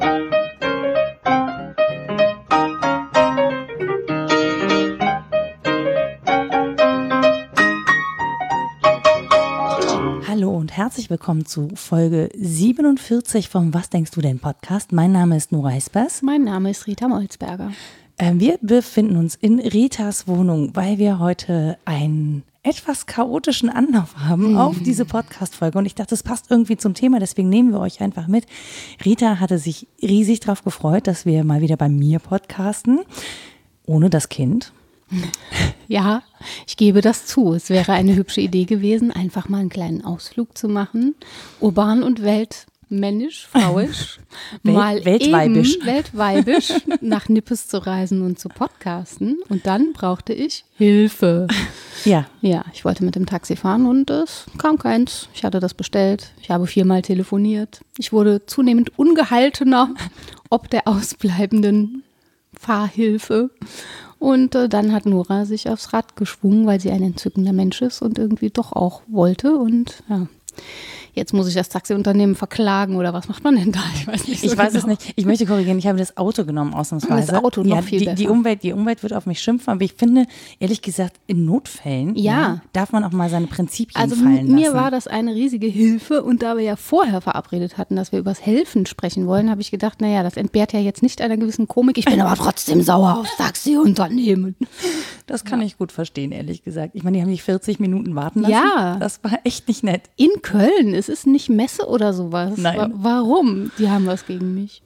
Hallo und herzlich willkommen zu Folge 47 vom Was denkst du denn Podcast. Mein Name ist Nora Espers. Mein Name ist Rita Molzberger. Ähm, wir befinden uns in Ritas Wohnung, weil wir heute einen etwas chaotischen Anlauf haben auf diese Podcast-Folge. Und ich dachte, das passt irgendwie zum Thema, deswegen nehmen wir euch einfach mit. Rita hatte sich riesig darauf gefreut, dass wir mal wieder bei mir podcasten, ohne das Kind. Ja, ich gebe das zu. Es wäre eine hübsche Idee gewesen, einfach mal einen kleinen Ausflug zu machen. Urban und weltmännisch, frauisch, Welt- mal weltweibisch. eben weltweibisch nach Nippes zu reisen und zu podcasten. Und dann brauchte ich Hilfe. Ja, Ja, ich wollte mit dem Taxi fahren und es kam keins. Ich hatte das bestellt. Ich habe viermal telefoniert. Ich wurde zunehmend ungehaltener ob der ausbleibenden Fahrhilfe. Und äh, dann hat Nora sich aufs Rad geschwungen, weil sie ein entzückender Mensch ist und irgendwie doch auch wollte. Und ja, jetzt muss ich das Taxiunternehmen verklagen oder was macht man denn da? Ich weiß nicht. so ich weiß es genau. nicht. Ich möchte korrigieren, ich habe das Auto genommen ausnahmsweise. Das Auto noch ja, viel die, die. Umwelt, die Umwelt wird auf mich schimpfen, aber ich finde, ehrlich gesagt, in Notfällen Ja. darf man auch mal seine Prinzipien Also fallen lassen. mir war das eine riesige Hilfe und da wir ja vorher verabredet hatten, dass wir übers Helfen sprechen wollen, habe ich gedacht, naja, das entbehrt ja jetzt nicht einer gewissen Komik. Ich bin aber trotzdem sauer aufs Taxiunternehmen. Das kann ich gut verstehen, ehrlich gesagt. Ich meine, die haben mich 40 Minuten warten lassen. Ja. Das war echt nicht nett. In Köln, es ist nicht Messe oder sowas. Nein. Wa- Warum? Die haben was gegen mich.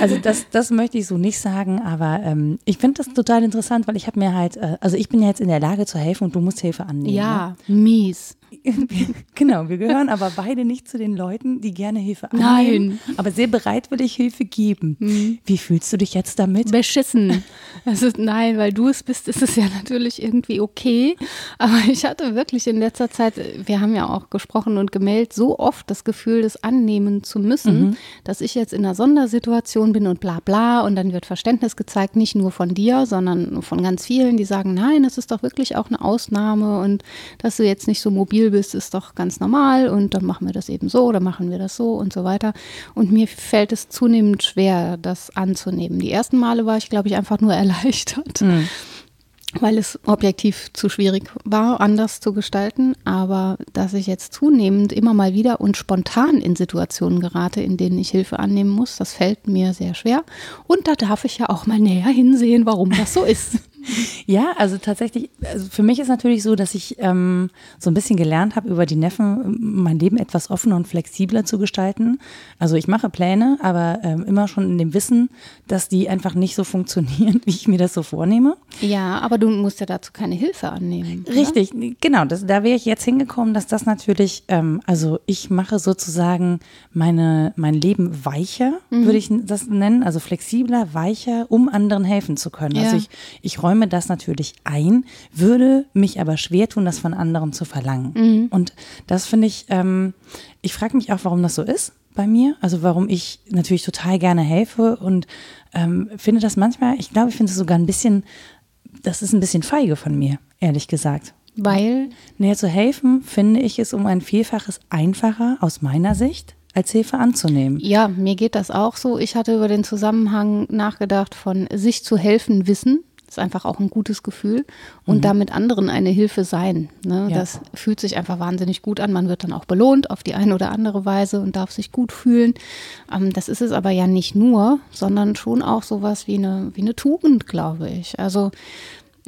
Also das, das möchte ich so nicht sagen, aber ähm, ich finde das total interessant, weil ich habe mir halt, äh, also ich bin ja jetzt in der Lage zu helfen und du musst Hilfe annehmen. Ja, mies. Genau, wir gehören aber beide nicht zu den Leuten, die gerne Hilfe annehmen, Nein. aber sehr bereitwillig Hilfe geben. Wie fühlst du dich jetzt damit? Beschissen. Also nein, weil du es bist, ist es ja natürlich irgendwie okay. Aber ich hatte wirklich in letzter Zeit, wir haben ja auch gesprochen und gemeldet, so oft das Gefühl, das annehmen zu müssen, dass ich jetzt in einer Sondersituation bin und bla bla und dann wird Verständnis gezeigt, nicht nur von dir, sondern von ganz vielen, die sagen, nein, das ist doch wirklich auch eine Ausnahme und dass du jetzt nicht so mobil bist, ist doch ganz normal und dann machen wir das eben so oder machen wir das so und so weiter. Und mir fällt es zunehmend schwer, das anzunehmen. Die ersten Male war ich, glaube ich, einfach nur erleichtert, weil es objektiv zu schwierig war, anders zu gestalten. Aber dass ich jetzt zunehmend immer mal wieder und spontan in Situationen gerate, in denen ich Hilfe annehmen muss, das fällt mir sehr schwer. Und da darf ich ja auch mal näher hinsehen, warum das so ist. Ja, also tatsächlich, also für mich ist natürlich so, dass ich ähm, so ein bisschen gelernt habe, über die Neffen ähm, mein Leben etwas offener und flexibler zu gestalten. Also ich mache Pläne, aber ähm, immer schon in dem Wissen, dass die einfach nicht so funktionieren, wie ich mir das so vornehme. Ja, aber du musst ja dazu keine Hilfe annehmen. oder? Richtig, genau. Das, da wäre ich jetzt hingekommen, dass das natürlich, ähm, also ich mache sozusagen meine, mein Leben weicher, würde ich das nennen, also flexibler, weicher, um anderen helfen zu können. Ja. Also ich, ich räume das natürlich ein, würde mich aber schwer tun, das von anderen zu verlangen. Und das finde ich, ähm, ich frage mich auch, warum das so ist bei mir, also warum ich natürlich total gerne helfe und ähm, finde das manchmal, ich glaube, ich finde es sogar ein bisschen, das ist ein bisschen feige von mir, ehrlich gesagt. Weil Näher zu helfen, finde ich es um ein Vielfaches einfacher aus meiner Sicht, als Hilfe anzunehmen. Ja, mir geht das auch so. Ich hatte über den Zusammenhang nachgedacht von sich zu helfen wissen. Das ist einfach auch ein gutes Gefühl. Und damit anderen eine Hilfe sein. Ne? Ja. Das fühlt sich einfach wahnsinnig gut an. Man wird dann auch belohnt auf die eine oder andere Weise und darf sich gut fühlen. Ähm, das ist es aber ja nicht nur, sondern schon auch sowas wie eine, wie eine Tugend, glaube ich. Also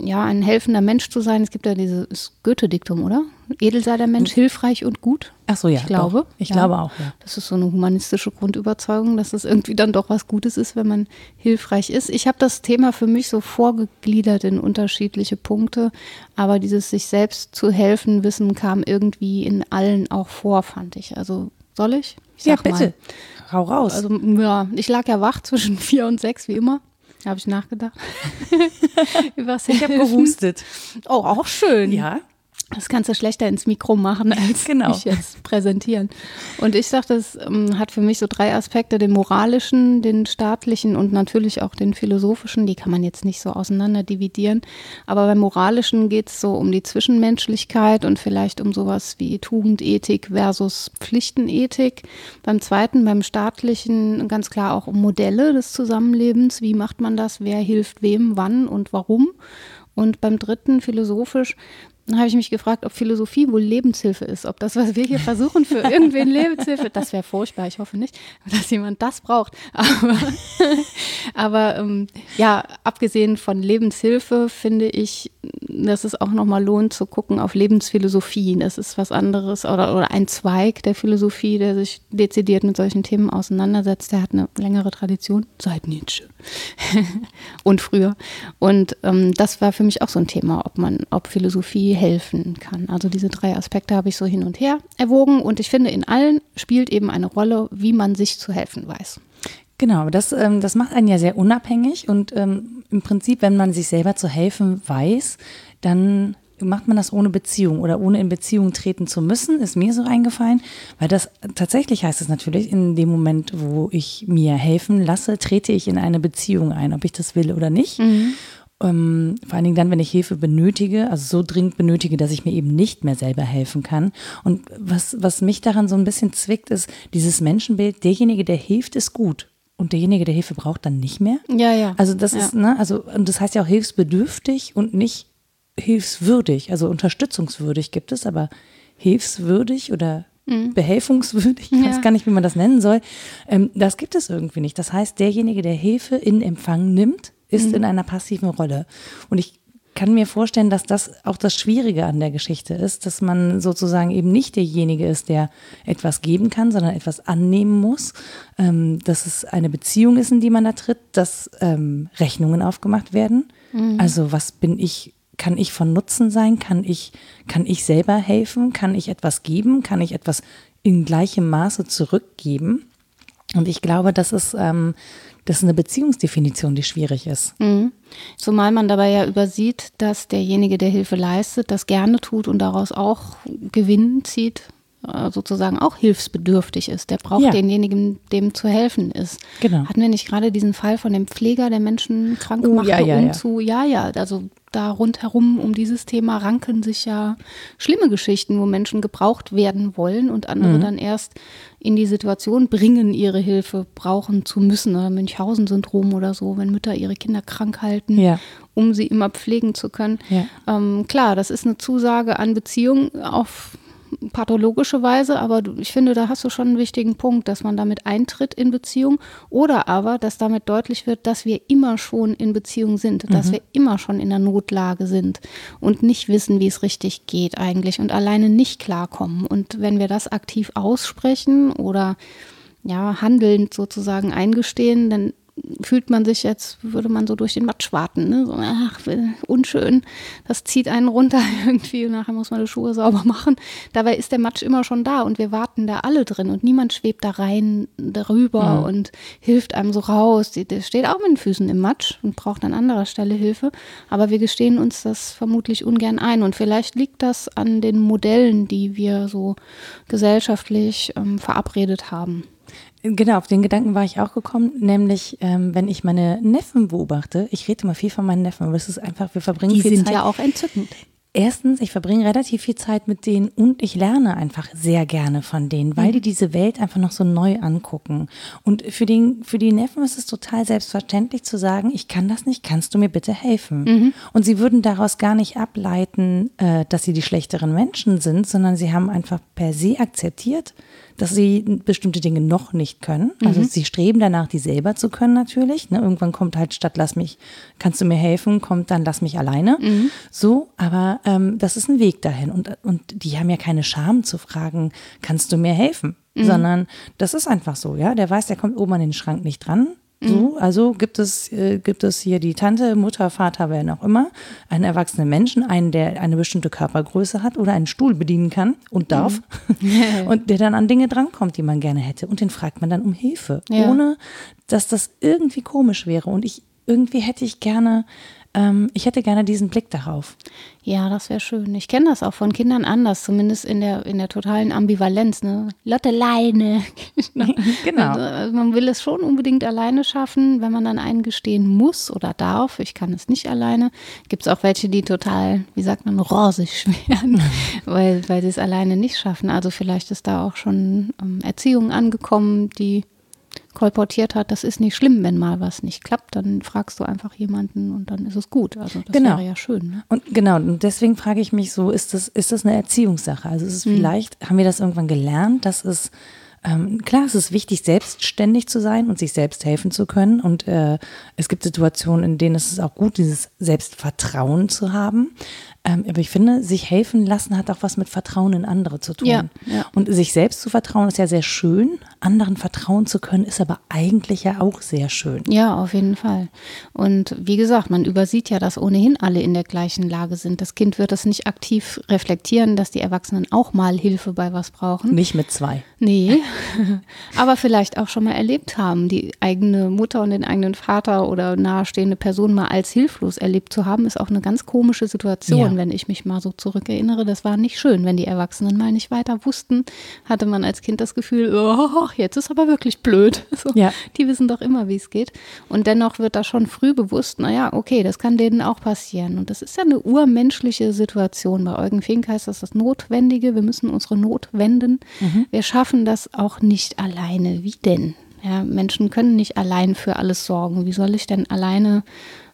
ja, ein helfender Mensch zu sein. Es gibt ja dieses Goethe-Diktum, oder? Edel sei der Mensch, hilfreich und gut. Ach so, ja. Ich glaube. Doch. Ich ja. glaube auch, ja. Das ist so eine humanistische Grundüberzeugung, dass es irgendwie dann doch was Gutes ist, wenn man hilfreich ist. Ich habe das Thema für mich so vorgegliedert in unterschiedliche Punkte, aber dieses sich selbst zu helfen wissen kam irgendwie in allen auch vor, fand ich. Also soll ich? ich Ja, bitte. Mal. Hau raus. Also ja, ich lag ja wach zwischen vier und sechs, wie immer. Habe ich nachgedacht. Übers ich habe gehustet. Oh, auch schön. Ja. Das kannst du schlechter ins Mikro machen, als genau. ich jetzt präsentieren. Und ich sage, das ähm, hat für mich so drei Aspekte, den moralischen, den staatlichen und natürlich auch den philosophischen. Die kann man jetzt nicht so auseinander dividieren. Aber beim moralischen geht es so um die Zwischenmenschlichkeit und vielleicht um sowas wie Tugendethik versus Pflichtenethik. Beim zweiten, beim staatlichen, ganz klar auch um Modelle des Zusammenlebens. Wie macht man das? Wer hilft wem, wann und warum? Und beim dritten, philosophisch, dann habe ich mich gefragt, ob Philosophie wohl Lebenshilfe ist, ob das, was wir hier versuchen, für irgendwen Lebenshilfe, das wäre furchtbar, ich hoffe nicht, dass jemand das braucht. Aber, aber ähm, ja, abgesehen von Lebenshilfe finde ich, dass es auch nochmal lohnt zu gucken auf Lebensphilosophie. Das ist was anderes oder, oder ein Zweig der Philosophie, der sich dezidiert mit solchen Themen auseinandersetzt. Der hat eine längere Tradition, seit Nietzsche und früher. Und ähm, das war für mich auch so ein Thema, ob man, ob Philosophie helfen kann. Also diese drei Aspekte habe ich so hin und her erwogen und ich finde, in allen spielt eben eine Rolle, wie man sich zu helfen weiß. Genau, das, ähm, das macht einen ja sehr unabhängig und ähm, im Prinzip, wenn man sich selber zu helfen weiß, dann macht man das ohne Beziehung oder ohne in Beziehung treten zu müssen, ist mir so eingefallen, weil das tatsächlich heißt es natürlich, in dem Moment, wo ich mir helfen lasse, trete ich in eine Beziehung ein, ob ich das will oder nicht. Mhm. Ähm, vor allen Dingen dann, wenn ich Hilfe benötige, also so dringend benötige, dass ich mir eben nicht mehr selber helfen kann. Und was, was mich daran so ein bisschen zwickt, ist dieses Menschenbild, derjenige, der hilft, ist gut. Und derjenige, der Hilfe braucht, dann nicht mehr. Ja, ja. Also das ja. ist, ne, also, und das heißt ja auch hilfsbedürftig und nicht hilfswürdig. Also unterstützungswürdig gibt es, aber hilfswürdig oder mhm. behelfungswürdig, ich ja. weiß gar nicht, wie man das nennen soll. Ähm, das gibt es irgendwie nicht. Das heißt, derjenige, der Hilfe in Empfang nimmt, ist mhm. in einer passiven Rolle. Und ich kann mir vorstellen, dass das auch das Schwierige an der Geschichte ist, dass man sozusagen eben nicht derjenige ist, der etwas geben kann, sondern etwas annehmen muss, ähm, dass es eine Beziehung ist, in die man da tritt, dass ähm, Rechnungen aufgemacht werden. Mhm. Also was bin ich, kann ich von Nutzen sein? Kann ich, kann ich selber helfen? Kann ich etwas geben? Kann ich etwas in gleichem Maße zurückgeben? Und ich glaube, das ist ähm, das ist eine Beziehungsdefinition, die schwierig ist. Mhm. Zumal man dabei ja übersieht, dass derjenige, der Hilfe leistet, das gerne tut und daraus auch Gewinn zieht, äh, sozusagen auch hilfsbedürftig ist. Der braucht ja. denjenigen, dem zu helfen ist. Genau. Hatten wir nicht gerade diesen Fall von dem Pfleger, der Menschen krank oh, machte, ja, ja, um ja. zu, ja, ja, also da rundherum um dieses Thema ranken sich ja schlimme Geschichten, wo Menschen gebraucht werden wollen und andere mhm. dann erst in die Situation bringen, ihre Hilfe brauchen zu müssen. Oder Münchhausen-Syndrom oder so, wenn Mütter ihre Kinder krank halten, ja. um sie immer pflegen zu können. Ja. Ähm, klar, das ist eine Zusage an Beziehung auf pathologische Weise, aber ich finde, da hast du schon einen wichtigen Punkt, dass man damit eintritt in Beziehung oder aber, dass damit deutlich wird, dass wir immer schon in Beziehung sind, mhm. dass wir immer schon in der Notlage sind und nicht wissen, wie es richtig geht eigentlich und alleine nicht klarkommen. Und wenn wir das aktiv aussprechen oder ja, handelnd sozusagen eingestehen, dann fühlt man sich jetzt, würde man so durch den Matsch warten. Ne? So, ach, unschön, das zieht einen runter irgendwie und nachher muss man die Schuhe sauber machen. Dabei ist der Matsch immer schon da und wir warten da alle drin und niemand schwebt da rein, darüber ja. und hilft einem so raus. Der steht auch mit den Füßen im Matsch und braucht an anderer Stelle Hilfe. Aber wir gestehen uns das vermutlich ungern ein und vielleicht liegt das an den Modellen, die wir so gesellschaftlich ähm, verabredet haben. Genau, auf den Gedanken war ich auch gekommen, nämlich ähm, wenn ich meine Neffen beobachte, ich rede immer viel von meinen Neffen, aber es ist einfach, wir verbringen Die viel sind ja auch entzückend. Erstens, ich verbringe relativ viel Zeit mit denen und ich lerne einfach sehr gerne von denen, weil mhm. die diese Welt einfach noch so neu angucken. Und für, den, für die Neffen ist es total selbstverständlich zu sagen, ich kann das nicht, kannst du mir bitte helfen? Mhm. Und sie würden daraus gar nicht ableiten, äh, dass sie die schlechteren Menschen sind, sondern sie haben einfach per se akzeptiert, dass sie bestimmte Dinge noch nicht können. Also mhm. sie streben danach, die selber zu können natürlich. Ne? Irgendwann kommt halt statt lass mich, kannst du mir helfen, kommt dann lass mich alleine. Mhm. So, aber ähm, das ist ein Weg dahin. Und, und die haben ja keine Scham zu fragen, kannst du mir helfen? Mhm. Sondern das ist einfach so, ja. Der weiß, der kommt oben an den Schrank nicht dran. So, mhm. also gibt es, äh, gibt es hier die Tante, Mutter, Vater, wer auch immer, einen erwachsenen Menschen, einen, der eine bestimmte Körpergröße hat oder einen Stuhl bedienen kann und darf mhm. und der dann an Dinge drankommt, die man gerne hätte. Und den fragt man dann um Hilfe, ja. ohne dass das irgendwie komisch wäre. Und ich irgendwie hätte ich gerne ähm, ich hätte gerne diesen Blick darauf. Ja, das wäre schön. Ich kenne das auch von Kindern anders, zumindest in der, in der totalen Ambivalenz. Ne? Lotte Leine. genau. Also man will es schon unbedingt alleine schaffen, wenn man dann eingestehen muss oder darf. Ich kann es nicht alleine. Gibt es auch welche, die total, wie sagt man, rosig werden, weil, weil sie es alleine nicht schaffen. Also vielleicht ist da auch schon ähm, Erziehung angekommen, die kolportiert hat, das ist nicht schlimm, wenn mal was nicht klappt, dann fragst du einfach jemanden und dann ist es gut. Also das genau. wäre ja schön. Ne? Und genau, und deswegen frage ich mich so, ist das, ist das eine Erziehungssache? Also ist es mhm. vielleicht, haben wir das irgendwann gelernt, dass es ähm, klar, es ist wichtig, selbstständig zu sein und sich selbst helfen zu können. Und äh, es gibt Situationen, in denen es ist auch gut, dieses Selbstvertrauen zu haben. Ähm, aber ich finde, sich helfen lassen hat auch was mit Vertrauen in andere zu tun. Ja, ja. Und sich selbst zu vertrauen ist ja sehr schön. Anderen vertrauen zu können ist aber eigentlich ja auch sehr schön. Ja, auf jeden Fall. Und wie gesagt, man übersieht ja, dass ohnehin alle in der gleichen Lage sind. Das Kind wird das nicht aktiv reflektieren, dass die Erwachsenen auch mal Hilfe bei was brauchen. Nicht mit zwei. Nee, aber vielleicht auch schon mal erlebt haben, die eigene Mutter und den eigenen Vater oder nahestehende Person mal als hilflos erlebt zu haben, ist auch eine ganz komische Situation. Ja wenn ich mich mal so zurückerinnere. Das war nicht schön, wenn die Erwachsenen mal nicht weiter wussten, hatte man als Kind das Gefühl, oh, jetzt ist aber wirklich blöd. So, ja. Die wissen doch immer, wie es geht. Und dennoch wird da schon früh bewusst, naja, okay, das kann denen auch passieren. Und das ist ja eine urmenschliche Situation. Bei Eugen Fink heißt das das Notwendige. Wir müssen unsere Not wenden. Mhm. Wir schaffen das auch nicht alleine. Wie denn? Ja, Menschen können nicht allein für alles sorgen. Wie soll ich denn alleine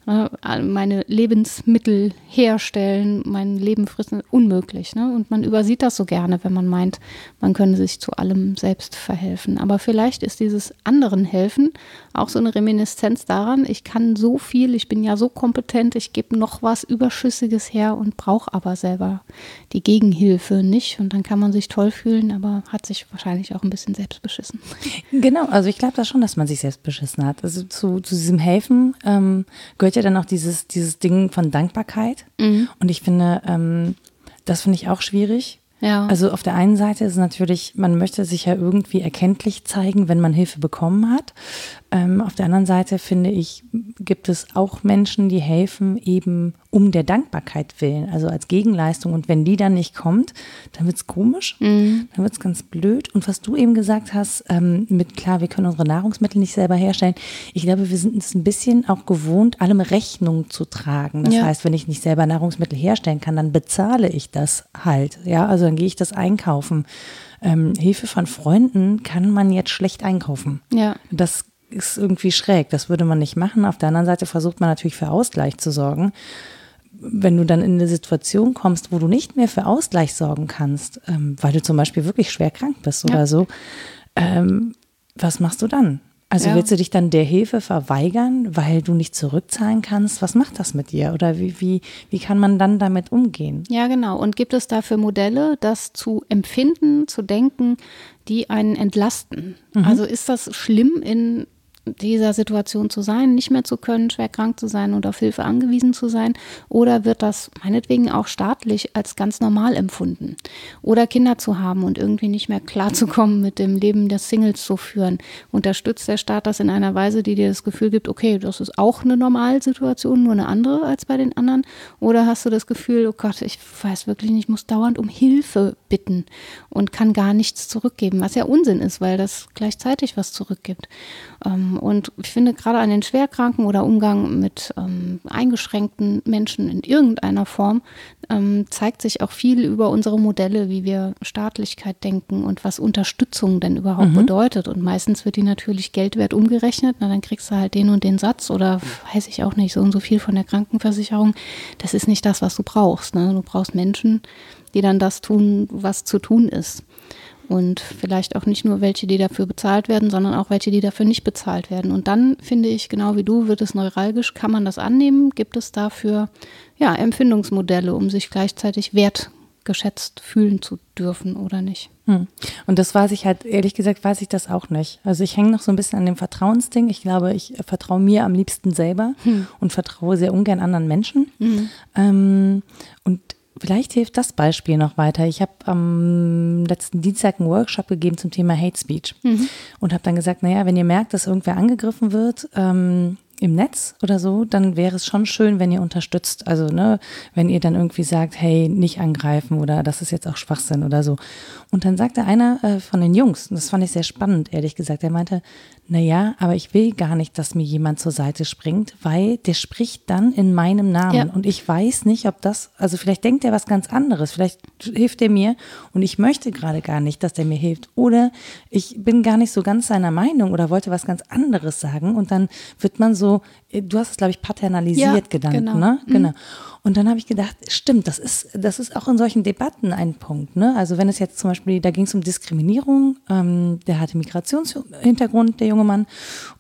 Ne, meine Lebensmittel herstellen, mein Leben frissen, unmöglich. Ne? Und man übersieht das so gerne, wenn man meint, man könne sich zu allem selbst verhelfen. Aber vielleicht ist dieses anderen Helfen auch so eine Reminiszenz daran, ich kann so viel, ich bin ja so kompetent, ich gebe noch was Überschüssiges her und brauche aber selber die Gegenhilfe nicht. Und dann kann man sich toll fühlen, aber hat sich wahrscheinlich auch ein bisschen selbst beschissen. Genau, also ich glaube da schon, dass man sich selbst beschissen hat. Also zu, zu diesem Helfen ähm, gehört ja dann auch dieses, dieses Ding von Dankbarkeit. Mhm. Und ich finde, ähm, das finde ich auch schwierig. Ja. Also auf der einen Seite ist es natürlich, man möchte sich ja irgendwie erkenntlich zeigen, wenn man Hilfe bekommen hat. Ähm, auf der anderen Seite finde ich, gibt es auch Menschen, die helfen eben um der Dankbarkeit willen, also als Gegenleistung. Und wenn die dann nicht kommt, dann wird es komisch, mhm. dann wird es ganz blöd. Und was du eben gesagt hast, ähm, mit klar, wir können unsere Nahrungsmittel nicht selber herstellen. Ich glaube, wir sind es ein bisschen auch gewohnt, allem Rechnung zu tragen. Das ja. heißt, wenn ich nicht selber Nahrungsmittel herstellen kann, dann bezahle ich das halt. Ja, also dann gehe ich das einkaufen. Ähm, Hilfe von Freunden kann man jetzt schlecht einkaufen. Ja. Das ist irgendwie schräg. Das würde man nicht machen. Auf der anderen Seite versucht man natürlich für Ausgleich zu sorgen. Wenn du dann in eine Situation kommst, wo du nicht mehr für Ausgleich sorgen kannst, ähm, weil du zum Beispiel wirklich schwer krank bist ja. oder so, ähm, was machst du dann? Also ja. willst du dich dann der Hilfe verweigern, weil du nicht zurückzahlen kannst? Was macht das mit dir? Oder wie, wie, wie kann man dann damit umgehen? Ja, genau. Und gibt es dafür Modelle, das zu empfinden, zu denken, die einen entlasten? Mhm. Also ist das schlimm in dieser Situation zu sein, nicht mehr zu können, schwer krank zu sein und auf Hilfe angewiesen zu sein? Oder wird das meinetwegen auch staatlich als ganz normal empfunden? Oder Kinder zu haben und irgendwie nicht mehr klarzukommen mit dem Leben der Singles zu führen? Unterstützt der Staat das in einer Weise, die dir das Gefühl gibt, okay, das ist auch eine Normalsituation, nur eine andere als bei den anderen? Oder hast du das Gefühl, oh Gott, ich weiß wirklich nicht, ich muss dauernd um Hilfe bitten und kann gar nichts zurückgeben, was ja Unsinn ist, weil das gleichzeitig was zurückgibt. Ähm, und ich finde gerade an den Schwerkranken oder Umgang mit ähm, eingeschränkten Menschen in irgendeiner Form ähm, zeigt sich auch viel über unsere Modelle, wie wir Staatlichkeit denken und was Unterstützung denn überhaupt mhm. bedeutet. Und meistens wird die natürlich Geldwert umgerechnet. Na, dann kriegst du halt den und den Satz oder weiß ich auch nicht, so und so viel von der Krankenversicherung. Das ist nicht das, was du brauchst. Ne? Du brauchst Menschen, die dann das tun, was zu tun ist. Und vielleicht auch nicht nur welche, die dafür bezahlt werden, sondern auch welche, die dafür nicht bezahlt werden. Und dann finde ich, genau wie du, wird es neuralgisch, kann man das annehmen? Gibt es dafür ja, Empfindungsmodelle, um sich gleichzeitig wertgeschätzt fühlen zu dürfen oder nicht? Hm. Und das weiß ich halt, ehrlich gesagt, weiß ich das auch nicht. Also ich hänge noch so ein bisschen an dem Vertrauensding. Ich glaube, ich vertraue mir am liebsten selber hm. und vertraue sehr ungern anderen Menschen. Hm. Ähm, und Vielleicht hilft das Beispiel noch weiter. Ich habe am letzten Dienstag einen Workshop gegeben zum Thema Hate Speech mhm. und habe dann gesagt, naja, wenn ihr merkt, dass irgendwer angegriffen wird, ähm, im Netz oder so, dann wäre es schon schön, wenn ihr unterstützt. Also, ne, wenn ihr dann irgendwie sagt, hey, nicht angreifen oder das ist jetzt auch Schwachsinn oder so. Und dann sagte einer äh, von den Jungs, und das fand ich sehr spannend, ehrlich gesagt, er meinte, na ja, aber ich will gar nicht, dass mir jemand zur Seite springt, weil der spricht dann in meinem Namen. Ja. Und ich weiß nicht, ob das, also vielleicht denkt er was ganz anderes, vielleicht hilft er mir und ich möchte gerade gar nicht, dass der mir hilft. Oder ich bin gar nicht so ganz seiner Meinung oder wollte was ganz anderes sagen. Und dann wird man so, du hast es, glaube ich, paternalisiert ja, genannt, genau. ne? Mhm. Genau. Und dann habe ich gedacht, stimmt, das ist, das ist auch in solchen Debatten ein Punkt. Ne? Also wenn es jetzt zum Beispiel, da ging es um Diskriminierung, ähm, der hatte Migrationshintergrund, der junge Mann,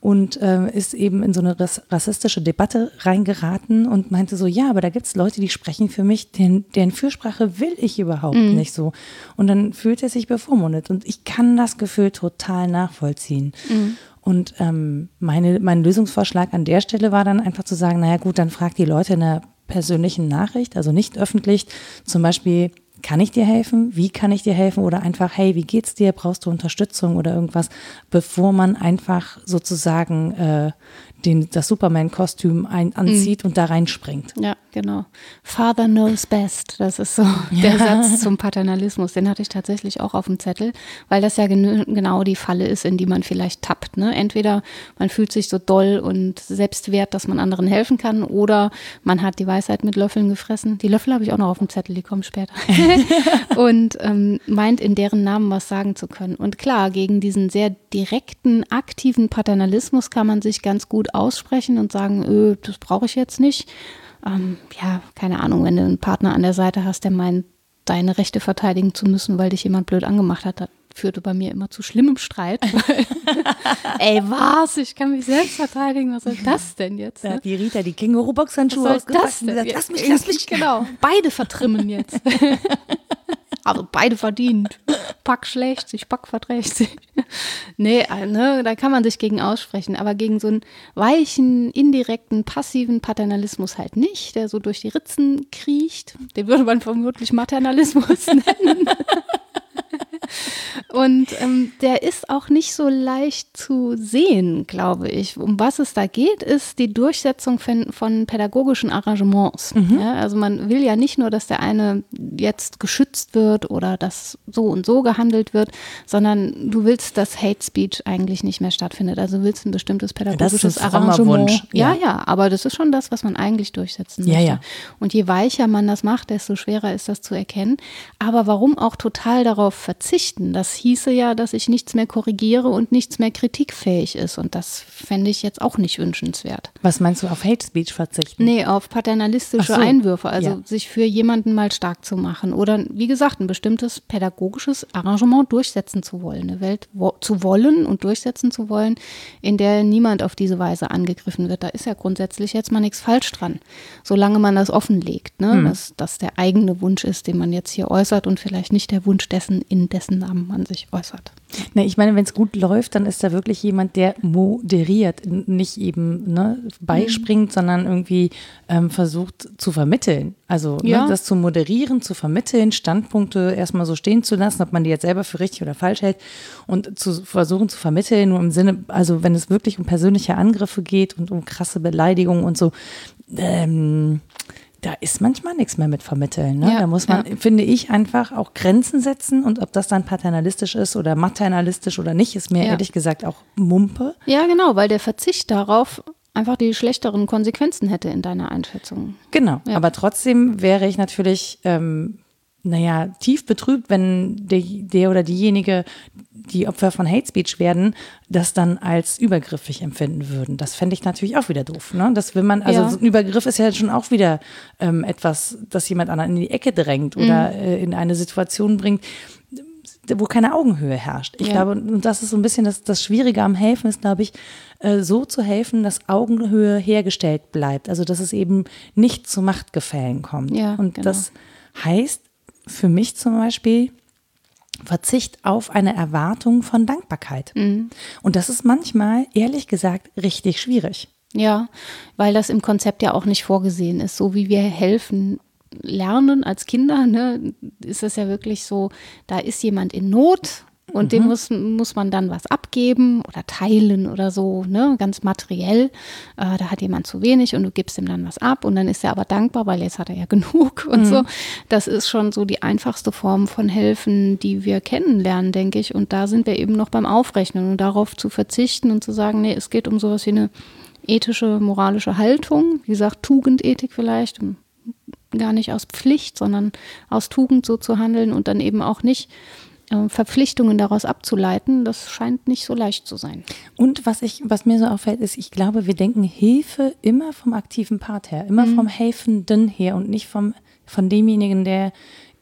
und äh, ist eben in so eine rassistische Debatte reingeraten und meinte so, ja, aber da gibt es Leute, die sprechen für mich, deren, deren Fürsprache will ich überhaupt mhm. nicht so. Und dann fühlt er sich bevormundet. Und ich kann das Gefühl total nachvollziehen. Mhm. Und ähm, meine, mein Lösungsvorschlag an der Stelle war dann einfach zu sagen, naja gut, dann frag die Leute in der persönlichen Nachricht, also nicht öffentlich, zum Beispiel, kann ich dir helfen? Wie kann ich dir helfen? Oder einfach, hey, wie geht's dir? Brauchst du Unterstützung oder irgendwas, bevor man einfach sozusagen äh, den, das Superman-Kostüm anzieht mhm. und da reinspringt. Ja, genau. Father knows best. Das ist so ja. der Satz zum Paternalismus. Den hatte ich tatsächlich auch auf dem Zettel, weil das ja gen genau die Falle ist, in die man vielleicht tappt. Ne? Entweder man fühlt sich so doll und selbstwert, dass man anderen helfen kann, oder man hat die Weisheit mit Löffeln gefressen. Die Löffel habe ich auch noch auf dem Zettel, die kommen später. und ähm, meint, in deren Namen was sagen zu können. Und klar, gegen diesen sehr direkten, aktiven Paternalismus kann man sich ganz gut aussprechen und sagen, öh, das brauche ich jetzt nicht. Ähm, ja, keine Ahnung, wenn du einen Partner an der Seite hast, der meint, deine Rechte verteidigen zu müssen, weil dich jemand blöd angemacht hat, das führte bei mir immer zu schlimmem Streit. Ey, was? Ich kann mich selbst verteidigen. Was soll das denn jetzt? Ne? Da hat die Rita die Känguru-Boxhandschuhe ausgepackt und gesagt, lass mich, lass mich. Genau, beide vertrimmen jetzt. Also beide verdient. Pack schlecht sich, Pack verträgt sich. nee, äh, ne, da kann man sich gegen aussprechen, aber gegen so einen weichen, indirekten, passiven Paternalismus halt nicht, der so durch die Ritzen kriecht. Den würde man vermutlich Maternalismus nennen. Und ähm, der ist auch nicht so leicht zu sehen, glaube ich. Um was es da geht, ist die Durchsetzung von, von pädagogischen Arrangements. Mhm. Ja, also man will ja nicht nur, dass der eine jetzt geschützt wird oder dass so und so gehandelt wird, sondern du willst, dass Hate Speech eigentlich nicht mehr stattfindet. Also du willst ein bestimmtes pädagogisches Arrangement. Ja. ja, ja, aber das ist schon das, was man eigentlich durchsetzen möchte. Ja, ja. Und je weicher man das macht, desto schwerer ist das zu erkennen. Aber warum auch total darauf verzichten? Das hieße ja, dass ich nichts mehr korrigiere und nichts mehr kritikfähig ist. Und das fände ich jetzt auch nicht wünschenswert. Was meinst du, auf Hate Speech verzichten? Nee, auf paternalistische so, Einwürfe, also ja. sich für jemanden mal stark zu machen oder, wie gesagt, ein bestimmtes pädagogisches Arrangement durchsetzen zu wollen. Eine Welt wo, zu wollen und durchsetzen zu wollen, in der niemand auf diese Weise angegriffen wird. Da ist ja grundsätzlich jetzt mal nichts falsch dran, solange man das offenlegt, ne? Hm. dass das der eigene Wunsch ist, den man jetzt hier äußert und vielleicht nicht der Wunsch dessen, in dessen Namen man sich äußert. Na, ich meine, wenn es gut läuft, dann ist da wirklich jemand, der moderiert, nicht eben ne, beispringt, mhm. sondern irgendwie ähm, versucht zu vermitteln. Also ne, ja. ne, das zu moderieren, zu vermitteln, Standpunkte erstmal so stehen zu lassen, ob man die jetzt selber für richtig oder falsch hält und zu versuchen zu vermitteln, nur im Sinne, also wenn es wirklich um persönliche Angriffe geht und um krasse Beleidigungen und so, ähm, da ist manchmal nichts mehr mit vermitteln. Ne? Ja, da muss man, ja. finde ich, einfach auch Grenzen setzen und ob das dann paternalistisch ist oder maternalistisch oder nicht, ist mir ja. ehrlich gesagt auch Mumpe. Ja, genau, weil der Verzicht darauf einfach die schlechteren Konsequenzen hätte in deiner Einschätzung. Genau, aber trotzdem wäre ich natürlich, ähm, naja, tief betrübt, wenn der, der oder diejenige, die Opfer von Hate Speech werden, das dann als übergriffig empfinden würden. Das fände ich natürlich auch wieder doof. Ne? Das will man, also ja. so ein Übergriff ist ja schon auch wieder ähm, etwas, das jemand anderen in die Ecke drängt oder mhm. äh, in eine Situation bringt, wo keine Augenhöhe herrscht. Ich ja. glaube, und das ist so ein bisschen das, das Schwierige am Helfen, ist, glaube ich, äh, so zu helfen, dass Augenhöhe hergestellt bleibt. Also, dass es eben nicht zu Machtgefällen kommt. Ja, und genau. das heißt für mich zum Beispiel, Verzicht auf eine Erwartung von Dankbarkeit. Mhm. Und das ist manchmal, ehrlich gesagt, richtig schwierig. Ja, weil das im Konzept ja auch nicht vorgesehen ist. So wie wir helfen lernen als Kinder, ne, ist das ja wirklich so, da ist jemand in Not und dem muss, muss man dann was abgeben oder teilen oder so, ne, ganz materiell. Äh, da hat jemand zu wenig und du gibst ihm dann was ab und dann ist er aber dankbar, weil jetzt hat er ja genug und so. Das ist schon so die einfachste Form von Helfen, die wir kennenlernen, denke ich. Und da sind wir eben noch beim Aufrechnen und darauf zu verzichten und zu sagen, nee, es geht um sowas wie eine ethische, moralische Haltung, wie gesagt, Tugendethik vielleicht, gar nicht aus Pflicht, sondern aus Tugend so zu handeln und dann eben auch nicht Verpflichtungen daraus abzuleiten, das scheint nicht so leicht zu sein. Und was ich, was mir so auffällt, ist, ich glaube, wir denken Hilfe immer vom aktiven Part her, immer mhm. vom Helfenden her und nicht vom, von demjenigen, der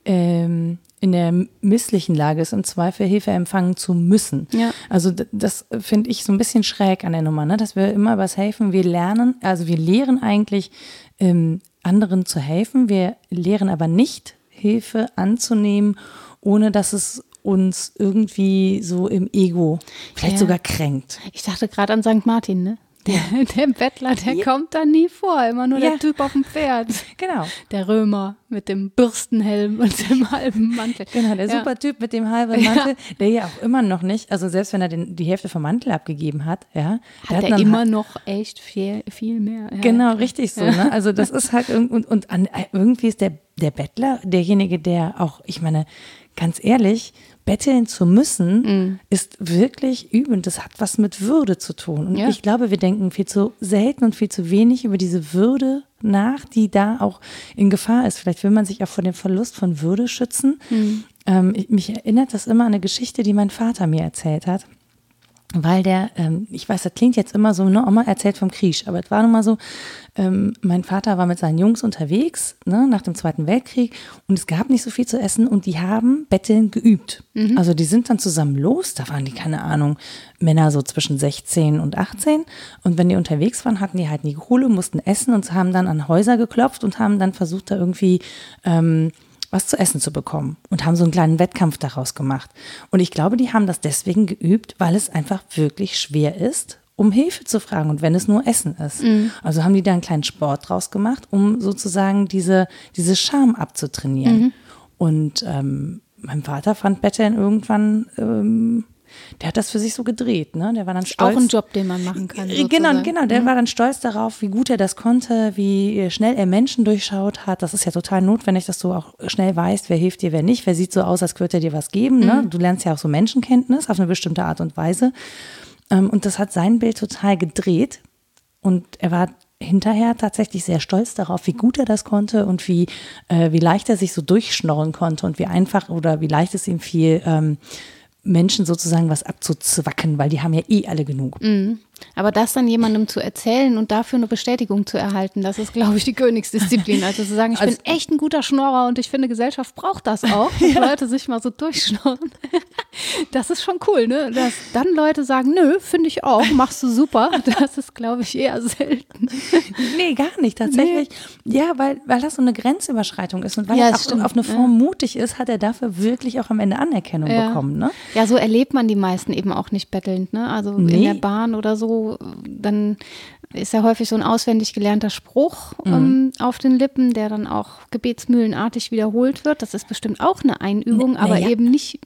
ähm, in der misslichen Lage ist, im Zweifel Hilfe empfangen zu müssen. Ja. Also das finde ich so ein bisschen schräg an der Nummer, ne? dass wir immer was helfen. Wir lernen, also wir lehren eigentlich ähm, anderen zu helfen. Wir lehren aber nicht Hilfe anzunehmen, ohne dass es uns irgendwie so im Ego vielleicht ja. sogar kränkt. Ich dachte gerade an St. Martin, ne? Der, der Bettler, der ja. kommt da nie vor, immer nur ja. der Typ auf dem Pferd. Genau. Der Römer mit dem Bürstenhelm und dem halben Mantel. Genau, der ja. super Typ mit dem halben Mantel, der ja auch immer noch nicht, also selbst wenn er den, die Hälfte vom Mantel abgegeben hat, ja. Hat er immer noch echt viel, viel mehr. Genau, richtig so. Ne? Also das ist halt und, und, und an, irgendwie ist der, der Bettler derjenige, der auch, ich meine, ganz ehrlich, betteln zu müssen, mm. ist wirklich übend. Das hat was mit Würde zu tun. Und ja. ich glaube, wir denken viel zu selten und viel zu wenig über diese Würde nach, die da auch in Gefahr ist. Vielleicht will man sich auch vor dem Verlust von Würde schützen. Mm. Ähm, mich erinnert das immer an eine Geschichte, die mein Vater mir erzählt hat weil der, ähm, ich weiß, das klingt jetzt immer so, ne, Oma erzählt vom Krieg, aber es war nun mal so, ähm, mein Vater war mit seinen Jungs unterwegs, ne, nach dem Zweiten Weltkrieg und es gab nicht so viel zu essen und die haben Betteln geübt. Mhm. Also die sind dann zusammen los, da waren die, keine Ahnung, Männer so zwischen 16 und 18 und wenn die unterwegs waren, hatten die halt nie Kohle, mussten essen und haben dann an Häuser geklopft und haben dann versucht, da irgendwie ähm, was zu essen zu bekommen und haben so einen kleinen Wettkampf daraus gemacht. Und ich glaube, die haben das deswegen geübt, weil es einfach wirklich schwer ist, um Hilfe zu fragen und wenn es nur Essen ist. Mhm. Also haben die da einen kleinen Sport draus gemacht, um sozusagen diese, diese Scham abzutrainieren. Mhm. Und ähm, mein Vater fand Betteln irgendwann ähm, der hat das für sich so gedreht, ne? Der war dann stolz. Auch ein Job, den man machen kann. Äh, genau, sozusagen. Genau, genau. Der mhm. war dann stolz darauf, wie gut er das konnte, wie schnell er Menschen durchschaut hat. Das ist ja total notwendig, dass du auch schnell weißt, wer hilft dir, wer nicht. Wer sieht so aus, als würde er dir was geben. Ne? Mhm. Du lernst ja auch so Menschenkenntnis auf eine bestimmte Art und Weise. Ähm, und das hat sein Bild total gedreht. Und er war hinterher tatsächlich sehr stolz darauf, wie gut er das konnte und wie, äh, wie leicht er sich so durchschnorren konnte und wie einfach oder wie leicht es ihm fiel, ähm, Menschen sozusagen was abzuzwacken, weil die haben ja eh alle genug. Mhm. Aber das dann jemandem zu erzählen und dafür eine Bestätigung zu erhalten, das ist, glaube ich, die Königsdisziplin. Also zu sagen, ich also, bin echt ein guter Schnorrer und ich finde, Gesellschaft braucht das auch, dass ja. Leute sich mal so durchschnorren. Das ist schon cool, ne? Dass dann Leute sagen, nö, finde ich auch, machst du super. Das ist, glaube ich, eher selten. Nee, gar nicht, tatsächlich. Nee. Ja, weil, weil das so eine Grenzüberschreitung ist und weil ja, er auch auf eine Form ja. mutig ist, hat er dafür wirklich auch am Ende Anerkennung ja. bekommen, ne? Ja, so erlebt man die meisten eben auch nicht bettelnd, ne? Also nee. in der Bahn oder so dann ist ja häufig so ein auswendig gelernter Spruch mhm. ähm, auf den Lippen, der dann auch gebetsmühlenartig wiederholt wird. Das ist bestimmt auch eine Einübung, aber ja. eben nicht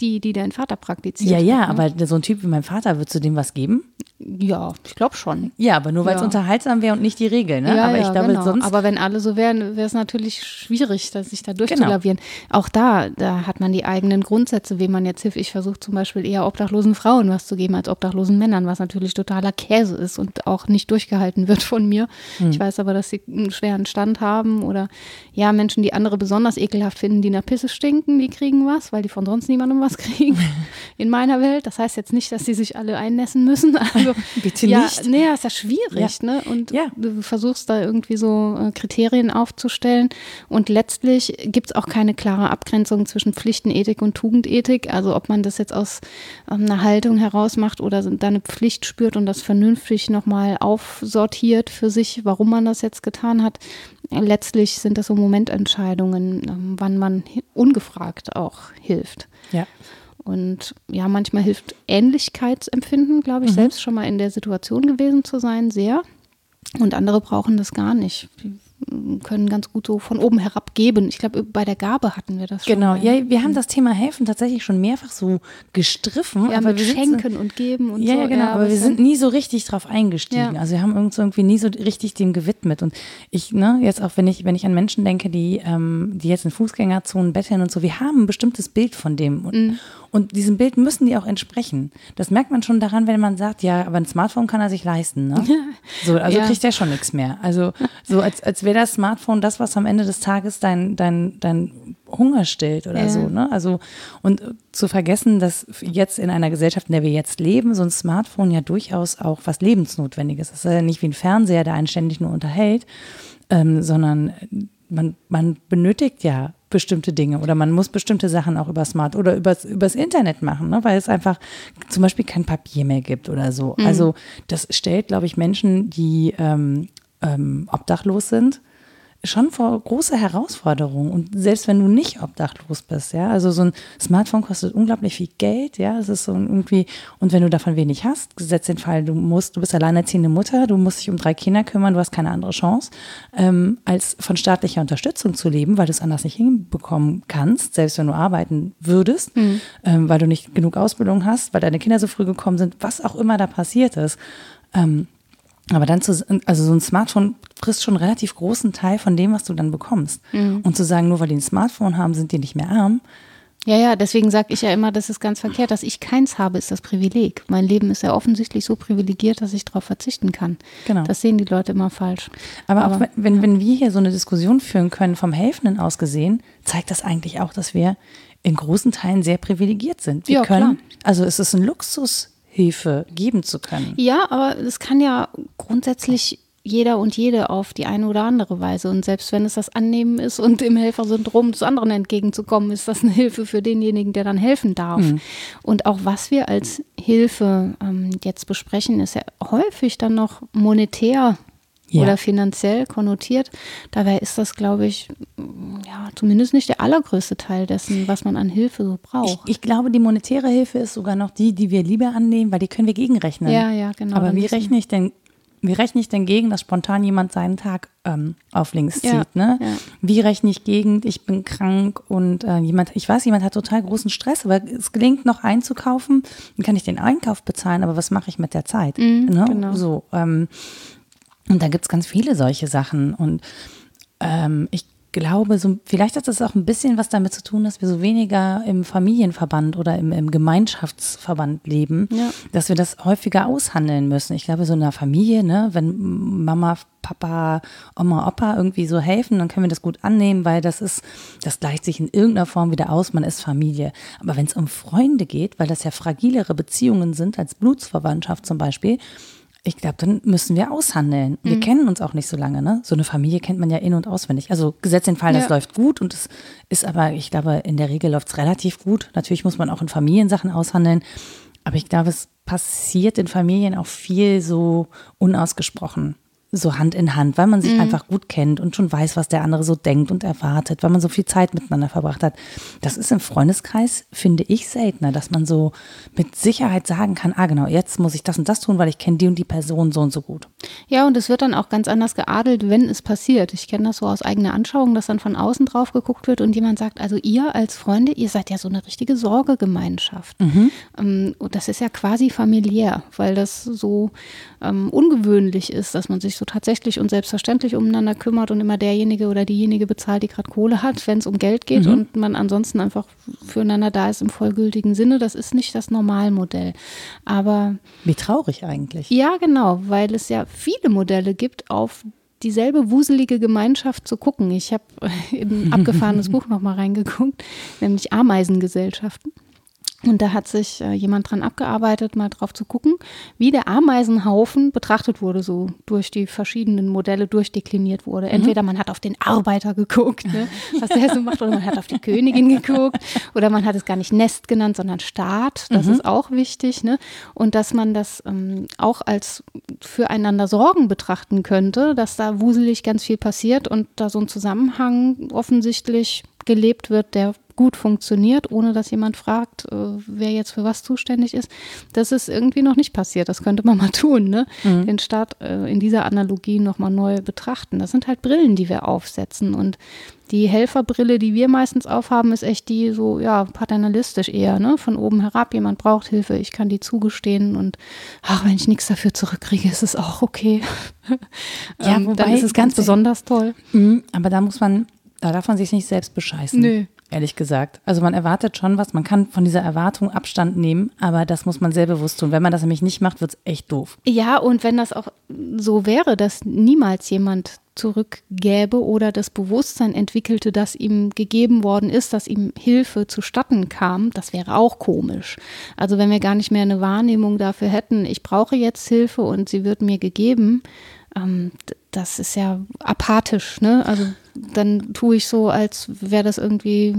die, die dein Vater praktiziert. Ja, ja, hat, ne? aber so ein Typ wie mein Vater, würdest du dem was geben? Ja, ich glaube schon. Ja, aber nur weil es ja. unterhaltsam wäre und nicht die Regel, ne? Ja, aber ich glaube genau. sonst. Aber wenn alle so wären, wäre es natürlich schwierig, sich da durchzulavieren. Genau. Auch da, da hat man die eigenen Grundsätze, wem man jetzt hilft. Ich versuche zum Beispiel eher obdachlosen Frauen was zu geben als obdachlosen Männern, was natürlich totaler Käse ist und auch nicht durchgehalten wird von mir. Hm. Ich weiß aber, dass sie einen schweren Stand haben oder ja, Menschen, die andere besonders ekelhaft finden, die nach Pisse stinken, die kriegen was, weil die von sonst niemandem was kriegen in meiner Welt. Das heißt jetzt nicht, dass sie sich alle einnässen müssen. Also, Bitte ja, nicht. Nee, ist ja schwierig, ja. ne? Und ja. du versuchst da irgendwie so äh, Kriterien aufzustellen. Und letztlich gibt es auch keine klare Abgrenzung zwischen Pflichtenethik und Tugendethik. Also ob man das jetzt aus einer Haltung heraus macht oder da eine Pflicht spürt und das vernünftig nochmal aufsortiert für sich, warum man das jetzt getan hat. Letztlich sind das so Momententscheidungen, ähm, wann man ungefragt auch hilft. Ja. Und ja, manchmal hilft Ähnlichkeitsempfinden, glaube ich, mhm. selbst schon mal in der Situation gewesen zu sein, sehr. Und andere brauchen das gar nicht. Die können ganz gut so von oben herab geben. Ich glaube, bei der Gabe hatten wir das schon. Genau, ja, wir haben das Thema helfen tatsächlich schon mehrfach so gestriffen. Ja, aber mit Schenken und Geben und ja, so. Ja, genau, aber wir sind nie so richtig drauf eingestiegen. Ja. Also wir haben uns irgendwie nie so richtig dem gewidmet. Und ich, ne, jetzt auch wenn ich, wenn ich an Menschen denke, die, ähm, die jetzt in Fußgängerzonen betteln und so, wir haben ein bestimmtes Bild von dem. Und, mhm. Und diesem Bild müssen die auch entsprechen. Das merkt man schon daran, wenn man sagt, ja, aber ein Smartphone kann er sich leisten. Ne? So, also ja. kriegt er schon nichts mehr. Also so als, als wäre das Smartphone das, was am Ende des Tages dein, dein, dein Hunger stillt oder ja. so. Ne? Also und zu vergessen, dass jetzt in einer Gesellschaft, in der wir jetzt leben, so ein Smartphone ja durchaus auch was Lebensnotwendiges ist. Es ist ja nicht wie ein Fernseher, der einen ständig nur unterhält, ähm, sondern man, man benötigt ja bestimmte Dinge oder man muss bestimmte Sachen auch über Smart oder übers, übers Internet machen, ne? weil es einfach zum Beispiel kein Papier mehr gibt oder so. Mhm. Also das stellt, glaube ich, Menschen, die ähm, ähm, obdachlos sind, schon vor große Herausforderungen. Und selbst wenn du nicht obdachlos bist, ja, also so ein Smartphone kostet unglaublich viel Geld, ja, es ist so irgendwie, und wenn du davon wenig hast, gesetzt den Fall, du musst, du bist alleinerziehende Mutter, du musst dich um drei Kinder kümmern, du hast keine andere Chance, ähm, als von staatlicher Unterstützung zu leben, weil du es anders nicht hinbekommen kannst, selbst wenn du arbeiten würdest, mhm. ähm, weil du nicht genug Ausbildung hast, weil deine Kinder so früh gekommen sind, was auch immer da passiert ist. Ähm, aber dann zu, also so ein Smartphone frisst schon einen relativ großen Teil von dem, was du dann bekommst. Mhm. Und zu sagen, nur weil die ein Smartphone haben, sind die nicht mehr arm. Ja, ja, deswegen sage ich ja immer, das ist ganz verkehrt. Dass ich keins habe, ist das Privileg. Mein Leben ist ja offensichtlich so privilegiert, dass ich darauf verzichten kann. Genau. Das sehen die Leute immer falsch. Aber, Aber auch wenn, ja. wenn wir hier so eine Diskussion führen können, vom Helfenden aus gesehen, zeigt das eigentlich auch, dass wir in großen Teilen sehr privilegiert sind. Wir ja, können, klar. also es ist ein Luxus, Hilfe geben zu können. Ja, aber es kann ja grundsätzlich jeder und jede auf die eine oder andere Weise. Und selbst wenn es das Annehmen ist und im Helfersyndrom des anderen entgegenzukommen, ist das eine Hilfe für denjenigen, der dann helfen darf. Mhm. Und auch was wir als Hilfe ähm, jetzt besprechen, ist ja häufig dann noch monetär ja. oder finanziell konnotiert. Dabei ist das, glaube ich, zumindest nicht der allergrößte Teil dessen, was man an Hilfe so braucht. Ich, ich, glaube, die monetäre Hilfe ist sogar noch die, die wir lieber annehmen, weil die können wir gegenrechnen. Ja, ja, genau. Aber wie rechne ich denn wie rechne ich denn gegen, dass spontan jemand seinen Tag ähm, auf links zieht? Ja, ne? Ja. Wie rechne ich gegen, ich bin krank und äh, jemand, ich weiß, jemand hat total großen Stress, aber es gelingt noch einzukaufen, dann kann ich den Einkauf bezahlen, aber was mache ich mit der Zeit? Mhm, ne? Genau. So, ähm, und da gibt es ganz viele solche Sachen. Und ähm, ich glaube, so, vielleicht hat das auch ein bisschen was damit zu tun, dass wir so weniger im Familienverband oder im, im Gemeinschaftsverband leben, ja. dass wir das häufiger aushandeln müssen. Ich glaube, so in einer Familie, ne, wenn Mama, Papa, Oma, Opa irgendwie so helfen, dann können wir das gut annehmen, weil das ist, das gleicht sich in irgendeiner Form wieder aus, man ist Familie. Aber wenn es um Freunde geht, weil das ja fragilere Beziehungen sind als Blutsverwandtschaft zum Beispiel, ich glaube, dann müssen wir aushandeln. Wir mhm. kennen uns auch nicht so lange, ne? So eine Familie kennt man ja in- und auswendig. Also Gesetz den Fall, das läuft gut und es ist aber, ich glaube, in der Regel läuft es relativ gut. Natürlich muss man auch in Familiensachen aushandeln. Aber ich glaube, es passiert in Familien auch viel so unausgesprochen so Hand in Hand, weil man sich mhm. einfach gut kennt und schon weiß, was der andere so denkt und erwartet, weil man so viel Zeit miteinander verbracht hat. Das ist im Freundeskreis, finde ich, seltener, dass man so mit Sicherheit sagen kann, ah genau, jetzt muss ich das und das tun, weil ich kenne die und die Person so und so gut. Ja, und es wird dann auch ganz anders geadelt, wenn es passiert. Ich kenne das so aus eigener Anschauung, dass dann von außen drauf geguckt wird und jemand sagt, also ihr als Freunde, ihr seid ja so eine richtige Sorgegemeinschaft. Mhm. Ähm, und das ist ja quasi familiär, weil das so ähm, ungewöhnlich ist, dass man sich so tatsächlich und selbstverständlich umeinander kümmert und immer derjenige oder diejenige bezahlt, die gerade Kohle hat, wenn es um Geld geht mhm. und man ansonsten einfach füreinander da ist im vollgültigen Sinne. Das ist nicht das Normalmodell. Aber. Wie traurig eigentlich. Ja, genau, weil es ja viele Modelle gibt, auf dieselbe wuselige Gemeinschaft zu gucken. Ich habe in ein abgefahrenes Buch nochmal reingeguckt, nämlich Ameisengesellschaften. Und da hat sich äh, jemand dran abgearbeitet, mal drauf zu gucken, wie der Ameisenhaufen betrachtet wurde, so durch die verschiedenen Modelle durchdekliniert wurde. Mhm. Entweder man hat auf den Arbeiter geguckt, ne, was der so macht, oder man hat auf die Königin geguckt, oder man hat es gar nicht Nest genannt, sondern Staat. Das mhm. ist auch wichtig. Ne? Und dass man das ähm, auch als füreinander Sorgen betrachten könnte, dass da wuselig ganz viel passiert und da so ein Zusammenhang offensichtlich gelebt wird, der gut funktioniert, ohne dass jemand fragt, äh, wer jetzt für was zuständig ist. Das ist irgendwie noch nicht passiert. Das könnte man mal tun, ne? Mhm. Den Staat äh, in dieser Analogie nochmal neu betrachten. Das sind halt Brillen, die wir aufsetzen. Und die Helferbrille, die wir meistens aufhaben, ist echt die so, ja, paternalistisch eher, ne? Von oben herab, jemand braucht Hilfe, ich kann die zugestehen und ach, wenn ich nichts dafür zurückkriege, ist es auch okay. ja, ähm, dann ist es ganz, ganz besonders toll. Mhm, aber da muss man, da darf man sich nicht selbst bescheißen. Nö ehrlich gesagt. Also man erwartet schon was, man kann von dieser Erwartung Abstand nehmen, aber das muss man sehr bewusst tun. Wenn man das nämlich nicht macht, wird es echt doof. Ja, und wenn das auch so wäre, dass niemals jemand zurückgäbe oder das Bewusstsein entwickelte, das ihm gegeben worden ist, dass ihm Hilfe zustatten kam, das wäre auch komisch. Also wenn wir gar nicht mehr eine Wahrnehmung dafür hätten, ich brauche jetzt Hilfe und sie wird mir gegeben, ähm, das ist ja apathisch, ne? Also dann tue ich so, als wäre das irgendwie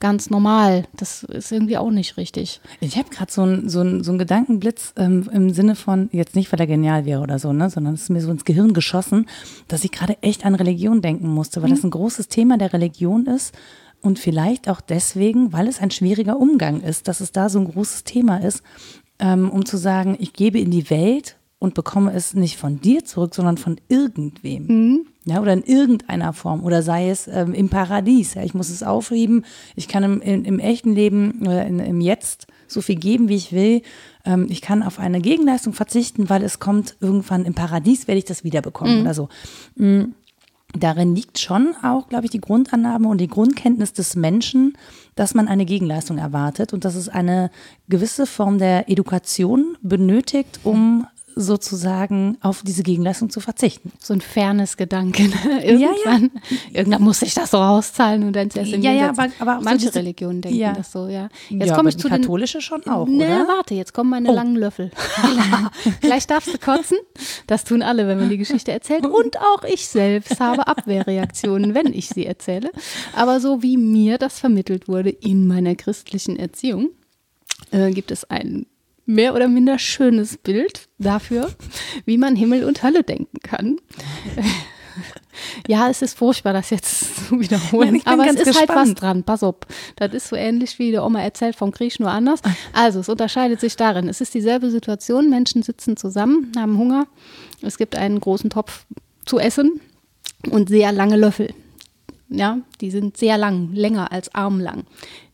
ganz normal. Das ist irgendwie auch nicht richtig. Ich habe gerade so einen so so ein Gedankenblitz ähm, im Sinne von, jetzt nicht, weil er genial wäre oder so, ne, sondern es ist mir so ins Gehirn geschossen, dass ich gerade echt an Religion denken musste, weil mhm. das ein großes Thema der Religion ist. Und vielleicht auch deswegen, weil es ein schwieriger Umgang ist, dass es da so ein großes Thema ist, ähm, um zu sagen, ich gebe in die Welt und bekomme es nicht von dir zurück, sondern von irgendwem. Mhm. Ja, oder in irgendeiner Form. Oder sei es ähm, im Paradies. Ja, ich muss es aufheben. Ich kann im, im, im echten Leben oder in, im Jetzt so viel geben, wie ich will. Ähm, ich kann auf eine Gegenleistung verzichten, weil es kommt irgendwann im Paradies, werde ich das wiederbekommen mhm. oder so. Mhm. Darin liegt schon auch, glaube ich, die Grundannahme und die Grundkenntnis des Menschen, dass man eine Gegenleistung erwartet und dass es eine gewisse Form der Education benötigt, um sozusagen auf diese Gegenleistung zu verzichten. So ein fairness Gedanke. Ne? Irgendwann, ja, ja. irgendwann muss ich das so rauszahlen und dann erst im Ja, ja, aber, aber manche so Religionen denken ja. das so, ja. Jetzt ja, komme ich zu katholische den, schon auch, ne, oder? warte, jetzt kommen meine oh. langen Löffel. Gleich darfst du kotzen. Das tun alle, wenn man die Geschichte erzählt. Und auch ich selbst habe Abwehrreaktionen, wenn ich sie erzähle. Aber so wie mir das vermittelt wurde in meiner christlichen Erziehung, äh, gibt es einen mehr oder minder schönes Bild dafür, wie man Himmel und Hölle denken kann. Ja, es ist furchtbar, das jetzt zu wiederholen. aber es ist gespannt. halt was dran. Pass auf. Das ist so ähnlich wie der Oma erzählt vom Krieg, nur anders. Also, es unterscheidet sich darin. Es ist dieselbe Situation. Menschen sitzen zusammen, haben Hunger. Es gibt einen großen Topf zu essen und sehr lange Löffel. Ja, die sind sehr lang, länger als armlang.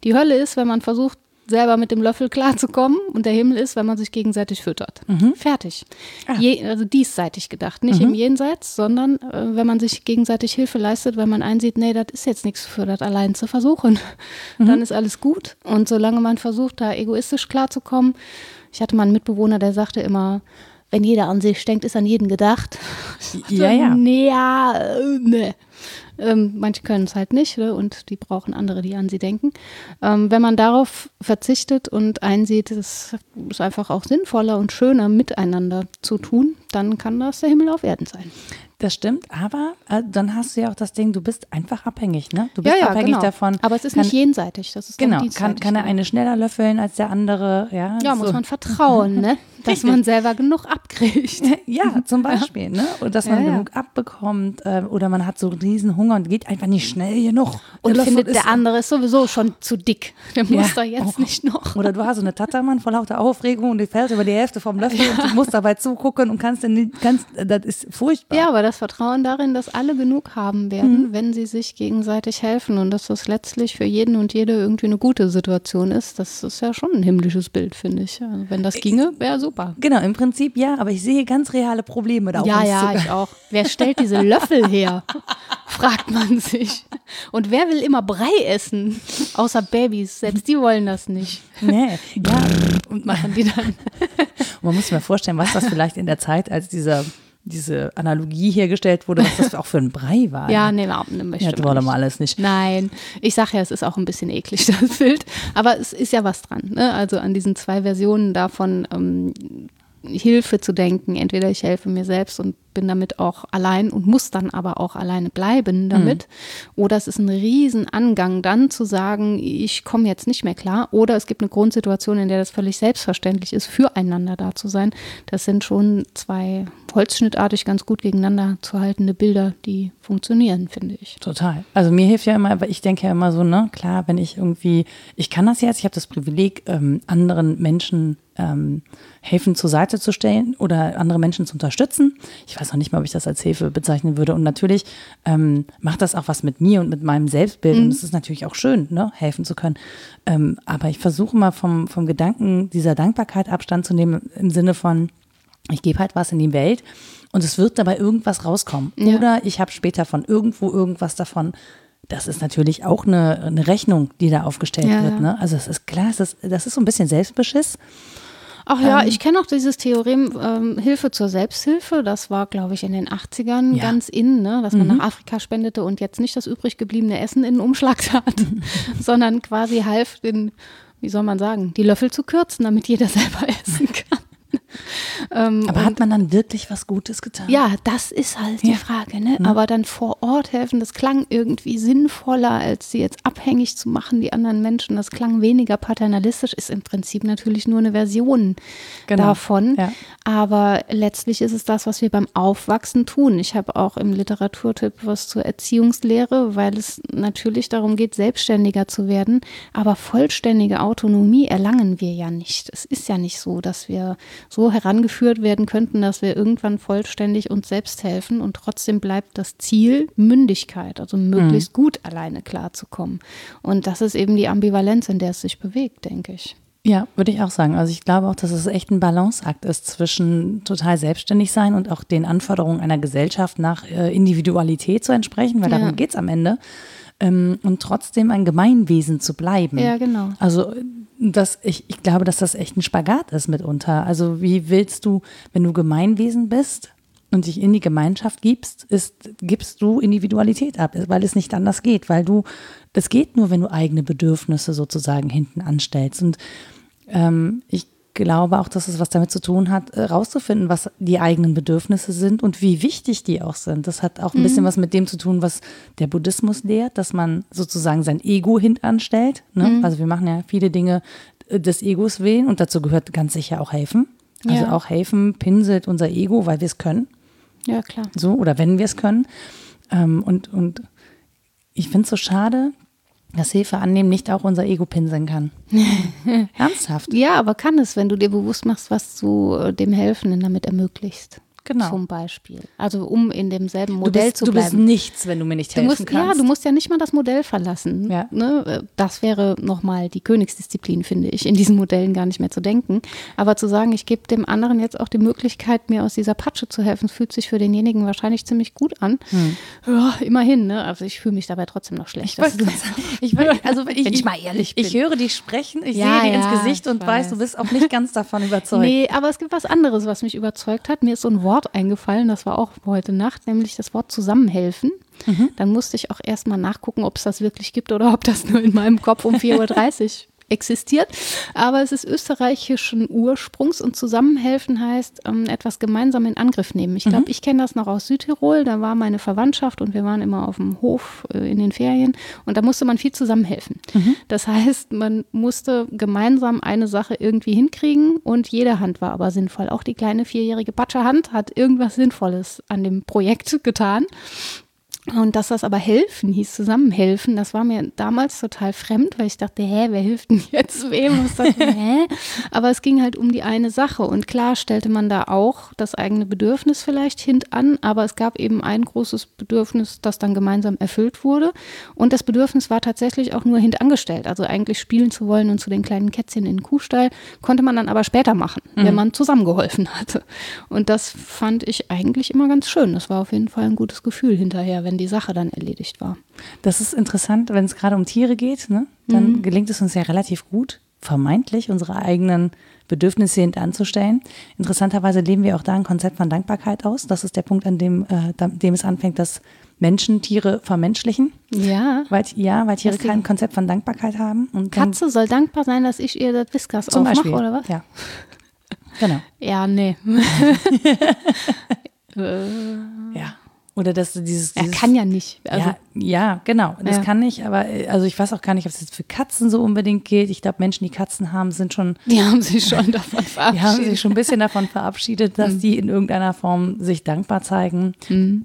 Die Hölle ist, wenn man versucht, selber mit dem Löffel klarzukommen und der Himmel ist, wenn man sich gegenseitig füttert. Mhm. Fertig. Ah. Je, also diesseitig gedacht, nicht mhm. im Jenseits, sondern äh, wenn man sich gegenseitig Hilfe leistet, wenn man einsieht, nee, das ist jetzt nichts für das allein zu versuchen, mhm. dann ist alles gut. Und solange man versucht, da egoistisch klarzukommen, ich hatte mal einen Mitbewohner, der sagte immer, wenn jeder an sich denkt, ist an jeden gedacht. Ja, ja. Ja, nee. Ähm, manche können es halt nicht ne? und die brauchen andere, die an sie denken. Ähm, wenn man darauf verzichtet und einsieht, es ist einfach auch sinnvoller und schöner miteinander zu tun, dann kann das der Himmel auf Erden sein. Das stimmt, aber äh, dann hast du ja auch das Ding, du bist einfach abhängig, ne? Du bist ja, ja, abhängig genau. davon. Aber es ist kann, nicht jenseitig, das ist Genau, kann, kann er eine schneller löffeln als der andere, ja? Ja, so. muss man vertrauen, ne? Dass man selber genug abkriegt. Ja, zum Beispiel, ja. ne? Und dass man ja, genug abbekommt äh, oder man hat so einen riesen Hunger und geht einfach nicht schnell genug. Und der findet, der andere ist sowieso schon zu dick. Der muss da jetzt oh. nicht noch. Oder du hast so eine Tattermann vor lauter Aufregung und die fällt über die Hälfte vom Löffel und du musst dabei zugucken und kannst dann nicht, kannst, das ist furchtbar. Ja, aber das Vertrauen darin, dass alle genug haben werden, mhm. wenn sie sich gegenseitig helfen und dass das letztlich für jeden und jede irgendwie eine gute Situation ist, das ist ja schon ein himmlisches Bild, finde ich. Also wenn das ginge, wäre super. Genau, im Prinzip ja, aber ich sehe ganz reale Probleme da. Ja, ja, ich auch. Wer stellt diese Löffel her? Fragt man sich. Und wer will immer Brei essen? Außer Babys. Selbst die wollen das nicht. Nee, ja. Und machen die dann. man muss sich mal vorstellen, was das vielleicht in der Zeit, als dieser diese Analogie hergestellt wurde, was das auch für ein Brei war. Ja, nee, ne, möchte ja, wollen wir alles nicht. Nein, ich sage ja, es ist auch ein bisschen eklig, das Bild. Aber es ist ja was dran. Ne? Also an diesen zwei Versionen davon, ähm, Hilfe zu denken. Entweder ich helfe mir selbst und bin damit auch allein und muss dann aber auch alleine bleiben damit. Mhm. Oder es ist ein Riesenangang, dann zu sagen, ich komme jetzt nicht mehr klar. Oder es gibt eine Grundsituation, in der das völlig selbstverständlich ist, füreinander da zu sein. Das sind schon zwei holzschnittartig ganz gut gegeneinander zu haltende Bilder, die funktionieren, finde ich. Total. Also mir hilft ja immer, aber ich denke ja immer so, ne, klar, wenn ich irgendwie, ich kann das jetzt, ich habe das Privileg, ähm, anderen Menschen ähm, helfen zur Seite zu stellen oder andere Menschen zu unterstützen. Ich weiß noch nicht mal, ob ich das als Hilfe bezeichnen würde. Und natürlich ähm, macht das auch was mit mir und mit meinem Selbstbild. Mhm. Und es ist natürlich auch schön, ne, helfen zu können. Ähm, aber ich versuche mal vom, vom Gedanken dieser Dankbarkeit Abstand zu nehmen im Sinne von, ich gebe halt was in die Welt und es wird dabei irgendwas rauskommen. Ja. Oder ich habe später von irgendwo irgendwas davon. Das ist natürlich auch eine, eine Rechnung, die da aufgestellt ja, wird. Ne? Also es ist klar, es ist, das ist so ein bisschen Selbstbeschiss. Ach ja, ähm, ich kenne auch dieses Theorem ähm, Hilfe zur Selbsthilfe. Das war, glaube ich, in den 80ern ja. ganz in, ne? dass man mhm. nach Afrika spendete und jetzt nicht das übrig gebliebene Essen in den Umschlag tat, sondern quasi half, den, wie soll man sagen, die Löffel zu kürzen, damit jeder selber essen kann. Ähm, Aber hat man dann wirklich was Gutes getan? Ja, das ist halt die ja. Frage. Ne? Mhm. Aber dann vor Ort helfen, das klang irgendwie sinnvoller, als sie jetzt abhängig zu machen, die anderen Menschen. Das klang weniger paternalistisch, ist im Prinzip natürlich nur eine Version genau. davon. Ja. Aber letztlich ist es das, was wir beim Aufwachsen tun. Ich habe auch im Literaturtipp was zur Erziehungslehre, weil es natürlich darum geht, selbstständiger zu werden. Aber vollständige Autonomie erlangen wir ja nicht. Es ist ja nicht so, dass wir so herangeführt werden könnten, dass wir irgendwann vollständig uns selbst helfen und trotzdem bleibt das Ziel Mündigkeit, also möglichst mhm. gut alleine klarzukommen. Und das ist eben die Ambivalenz, in der es sich bewegt, denke ich. Ja, würde ich auch sagen. Also ich glaube auch, dass es echt ein Balanceakt ist zwischen total selbstständig sein und auch den Anforderungen einer Gesellschaft nach äh, Individualität zu entsprechen, weil ja. darum geht es am Ende. Ähm, und trotzdem ein Gemeinwesen zu bleiben. Ja, genau. Also das, ich, ich glaube, dass das echt ein Spagat ist mitunter. Also wie willst du, wenn du Gemeinwesen bist und dich in die Gemeinschaft gibst, ist, gibst du Individualität ab, weil es nicht anders geht, weil du, das geht nur, wenn du eigene Bedürfnisse sozusagen hinten anstellst. Und ähm, ich glaube auch, dass es was damit zu tun hat, herauszufinden, äh, was die eigenen Bedürfnisse sind und wie wichtig die auch sind. Das hat auch ein mhm. bisschen was mit dem zu tun, was der Buddhismus lehrt, dass man sozusagen sein Ego hintanstellt. Ne? Mhm. Also wir machen ja viele Dinge äh, des Egos willen und dazu gehört ganz sicher auch helfen. Also ja. auch helfen pinselt unser Ego, weil wir es können. Ja, klar. So, oder wenn wir es können. Ähm, und, und ich finde es so schade, dass Hilfe annehmen nicht auch unser Ego pinseln kann. Ernsthaft? Ja, aber kann es, wenn du dir bewusst machst, was du äh, dem Helfenden damit ermöglicht. Genau. Zum Beispiel. Also um in demselben Modell bist, zu bleiben. Du bist nichts, wenn du mir nicht helfen musst, kannst. Ja, du musst ja nicht mal das Modell verlassen. Ja. Ne? Das wäre nochmal die Königsdisziplin, finde ich, in diesen Modellen gar nicht mehr zu denken. Aber zu sagen, ich gebe dem anderen jetzt auch die Möglichkeit, mir aus dieser Patsche zu helfen, fühlt sich für denjenigen wahrscheinlich ziemlich gut an. Hm. Ja, immerhin, ne? Also ich fühle mich dabei trotzdem noch schlecht. Ich, ich, also ich, wenn ich mal ehrlich bin. Ich höre dich sprechen, ich ja, sehe dir ja, ins Gesicht und weiß, du bist auch nicht ganz davon überzeugt. Nee, aber es gibt was anderes, was mich überzeugt hat. Mir ist so ein Wort eingefallen, das war auch heute Nacht, nämlich das Wort zusammenhelfen. Mhm. Dann musste ich auch erstmal nachgucken, ob es das wirklich gibt oder ob das nur in meinem Kopf um 4.30 Uhr existiert. Aber es ist österreichischen Ursprungs und zusammenhelfen heißt ähm, etwas gemeinsam in Angriff nehmen. Ich glaube, mhm. ich kenne das noch aus Südtirol. Da war meine Verwandtschaft und wir waren immer auf dem Hof äh, in den Ferien und da musste man viel zusammenhelfen. Mhm. Das heißt, man musste gemeinsam eine Sache irgendwie hinkriegen und jede Hand war aber sinnvoll. Auch die kleine vierjährige Batscherhand hat irgendwas Sinnvolles an dem Projekt getan. Und dass das aber helfen hieß, zusammenhelfen, das war mir damals total fremd, weil ich dachte, hä, wer hilft denn jetzt wem? Was das, hä? Aber es ging halt um die eine Sache. Und klar stellte man da auch das eigene Bedürfnis vielleicht hintan, aber es gab eben ein großes Bedürfnis, das dann gemeinsam erfüllt wurde. Und das Bedürfnis war tatsächlich auch nur hintangestellt. Also eigentlich spielen zu wollen und zu den kleinen Kätzchen in den Kuhstall, konnte man dann aber später machen, mhm. wenn man zusammengeholfen hatte. Und das fand ich eigentlich immer ganz schön. Das war auf jeden Fall ein gutes Gefühl hinterher, wenn die Sache dann erledigt war. Das ist interessant, wenn es gerade um Tiere geht, ne? dann mhm. gelingt es uns ja relativ gut, vermeintlich unsere eigenen Bedürfnisse hintanzustellen. Interessanterweise leben wir auch da ein Konzept von Dankbarkeit aus. Das ist der Punkt, an dem, äh, dem es anfängt, dass Menschen Tiere vermenschlichen. Ja. Weil, ja, weil Tiere kein Konzept von Dankbarkeit haben. Und Katze soll dankbar sein, dass ich ihr das Whiskas zum aufmache, oder was? Ja. Genau. Ja, nee. ja. Oder dass du dieses, Er dieses kann ja nicht. Also, ja, ja, genau. Das Ja. kann ich, aber äh, also ich weiß auch gar nicht, ob es jetzt für Katzen so unbedingt gilt. Ich glaube, Menschen, die Katzen haben, sind schon, die haben sich schon davon die haben verabschiedet. sich schon ein bisschen davon verabschiedet, dass Mhm. die in irgendeiner Form sich dankbar zeigen.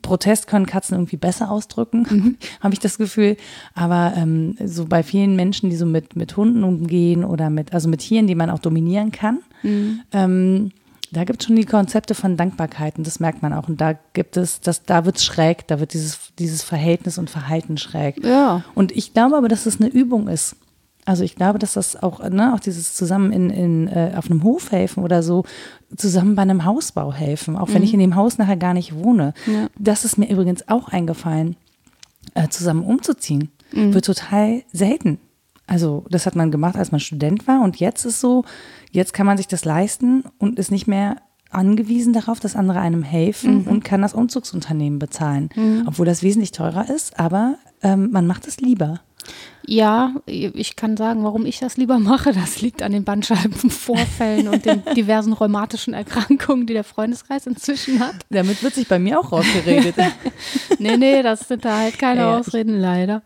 Protest können Katzen irgendwie besser ausdrücken, Mhm. habe ich das Gefühl. Aber ähm, so bei vielen Menschen, die so mit, mit Hunden umgehen oder mit, also mit Tieren, die man auch dominieren kann, Mhm. ähm, da gibt es schon die Konzepte von Dankbarkeit und das merkt man auch. Und da gibt es, das, da wird es schräg, da wird dieses, dieses Verhältnis und Verhalten schräg. Ja. Und ich glaube aber, dass es eine Übung ist. Also ich glaube, dass das auch, ne, auch dieses zusammen in, in, äh, auf einem Hof helfen oder so, zusammen bei einem Hausbau helfen, auch wenn ich in dem Haus nachher gar nicht wohne. Ja. Das ist mir übrigens auch eingefallen, äh, zusammen umzuziehen. Wird total selten. Also das hat man gemacht, als man Student war und jetzt ist so, jetzt kann man sich das leisten und ist nicht mehr angewiesen darauf, dass andere einem helfen und kann das Umzugsunternehmen bezahlen. Obwohl das wesentlich teurer ist, aber ähm, man macht es lieber. Ja, ich kann sagen, warum ich das lieber mache. Das liegt an den Bandscheibenvorfällen und den diversen rheumatischen Erkrankungen, die der Freundeskreis inzwischen hat. Damit wird sich bei mir auch rausgeredet. Nee, nee, das sind da halt keine Ja, Ausreden, leider.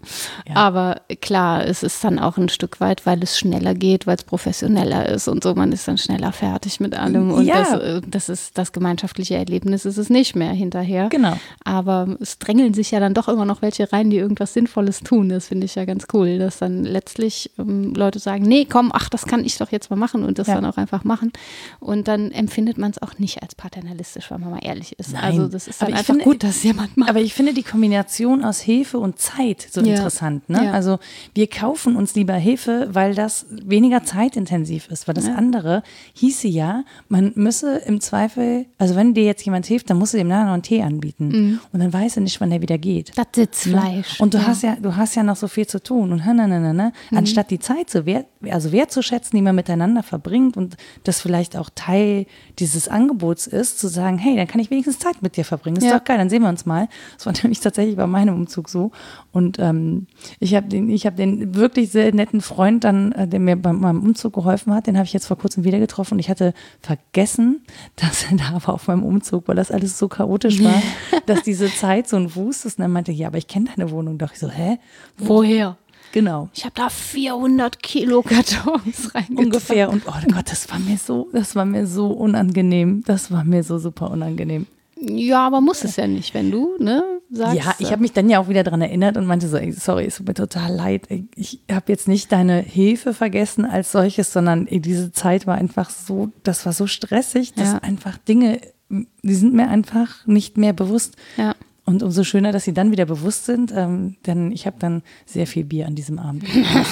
Ja. Aber klar, es ist dann auch ein Stück weit, weil es schneller geht, weil es professioneller ist und so. Man ist dann schneller fertig mit allem. Und Ja. das, äh, das ist das gemeinschaftliche Erlebnis, ist es nicht mehr hinterher. Genau. Aber es drängeln sich ja dann doch immer noch welche rein, die irgendwas Sinnvolles tun. Das finde ich ja ganz cool, dass dann letztlich ähm, Leute sagen, nee, komm, ach, das kann ich doch jetzt mal machen und das Ja. dann auch einfach machen. Und dann empfindet man es auch nicht als paternalistisch, wenn man mal ehrlich ist. Nein. Also das ist Aber dann einfach finde- gut, dass jemand macht. Aber ich finde die Kombination aus Hilfe und Zeit so Ja. interessant. Ne? Ja. Also wir kaufen uns lieber Hilfe, weil das weniger zeitintensiv ist. Weil das andere hieße ja, man müsse im Zweifel, also wenn dir jetzt jemand hilft, dann musst du dem nachher noch einen Tee anbieten. Und dann weiß er nicht, wann der wieder geht. Das Sitzfleisch. Ne? Und du hast ja, du hast ja noch so viel zu tun und ne. anstatt die Zeit so wert, also wertzuschätzen, die man miteinander verbringt und das vielleicht auch Teil dieses Angebots ist, zu sagen, hey, dann kann ich wenigstens Zeit mit dir verbringen. Das ist Ja. doch geil, dann sehen wir uns mal. Das war nämlich tatsächlich bei meinem Umzug so. Und ähm, ich habe den, ich habe den wirklich sehr netten Freund dann, äh, der mir bei meinem Umzug geholfen hat, den habe ich jetzt vor kurzem wieder getroffen und ich hatte vergessen, dass er da war auf meinem Umzug, weil das alles so chaotisch war, dass diese Zeit so ein Wust ist. Und er meinte, ja, aber ich kenne deine Wohnung doch. Ich so, hä? Woher? Genau. Ich habe da 400 Kilo Kartons reingetan. Ungefähr. Und oh Gott, das war mir so, das war mir so unangenehm. Das war mir so super unangenehm. Ja, aber muss es ja nicht, wenn du, ne, sagst. Ja, ich habe mich dann ja auch wieder dran erinnert und meinte so, ey, sorry, es tut mir total leid. Ich habe jetzt nicht deine Hilfe vergessen als solches, sondern ey, diese Zeit war einfach so, das war so stressig, dass Ja. einfach Dinge, die sind mir einfach nicht mehr bewusst. Ja. Und umso schöner, dass sie dann wieder bewusst sind, ähm, denn ich habe dann sehr viel Bier an diesem Abend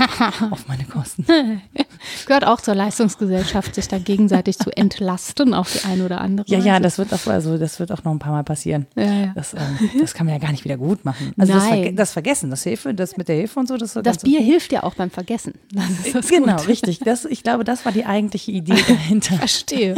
auf meine Kosten. Gehört auch zur Leistungsgesellschaft, sich da gegenseitig zu entlasten auf die eine oder andere Ja, ja, Weise. das wird auch, also das wird auch noch ein paar Mal passieren. Ja, ja. Das, ähm, das kann man ja gar nicht wieder gut machen. Also das. Verge das Vergessen, das Hilfe, das mit der Hilfe und so, das so Das Bier hilft ja auch beim Vergessen. Das ist das Genau, Gute. richtig. Das, ich glaube, das war die eigentliche Idee dahinter. Verstehe.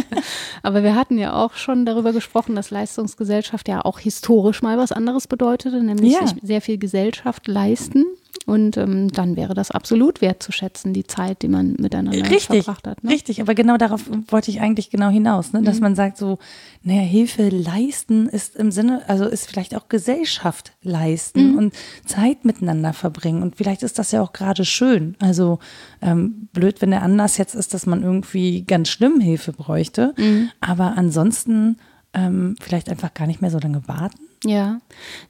Aber wir hatten ja auch schon darüber gesprochen, dass Leistungsgesellschaft ja auch historisch mal was anderes bedeutete, nämlich Ja. sich sehr viel Gesellschaft leisten. Und ähm, dann wäre das absolut wertzuschätzen, die Zeit, die man miteinander Richtig, verbracht hat. Ne? richtig. Aber genau darauf wollte ich eigentlich genau hinaus, ne? dass Mhm. man sagt so, naja, Hilfe leisten ist im Sinne, also ist vielleicht auch Gesellschaft leisten Mhm. und Zeit miteinander verbringen. Und vielleicht ist das ja auch gerade schön. Also ähm, blöd, wenn der Anlass jetzt ist, dass man irgendwie ganz schlimm Hilfe bräuchte. Mhm. Aber ansonsten ähm, vielleicht einfach gar nicht mehr so lange warten. Ja,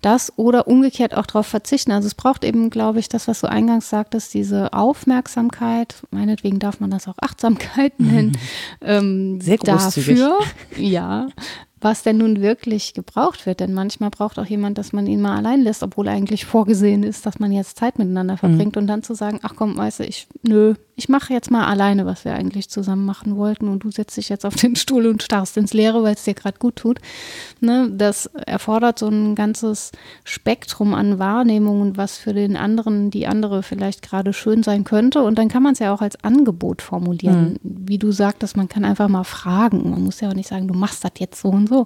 das oder umgekehrt auch darauf verzichten. Also es braucht eben, glaube ich, das, was du eingangs sagtest, diese Aufmerksamkeit, meinetwegen darf man das auch Achtsamkeit nennen, ähm, Sehr großzügig. dafür, ja, was denn nun wirklich gebraucht wird. Denn manchmal braucht auch jemand, dass man ihn mal allein lässt, obwohl eigentlich vorgesehen ist, dass man jetzt Zeit miteinander verbringt und dann zu sagen, ach komm, weißt du, ich, nö, ich mache jetzt mal alleine, was wir eigentlich zusammen machen wollten und du setzt dich jetzt auf den Stuhl und starrst ins Leere, weil es dir gerade gut tut. Ne, das erfordert so ein ganzes Spektrum an Wahrnehmungen, was für den anderen, die andere vielleicht gerade schön sein könnte. Und dann kann man es ja auch als Angebot formulieren. Wie du sagtest, man kann einfach mal fragen. Man muss ja auch nicht sagen, du machst das jetzt so und so.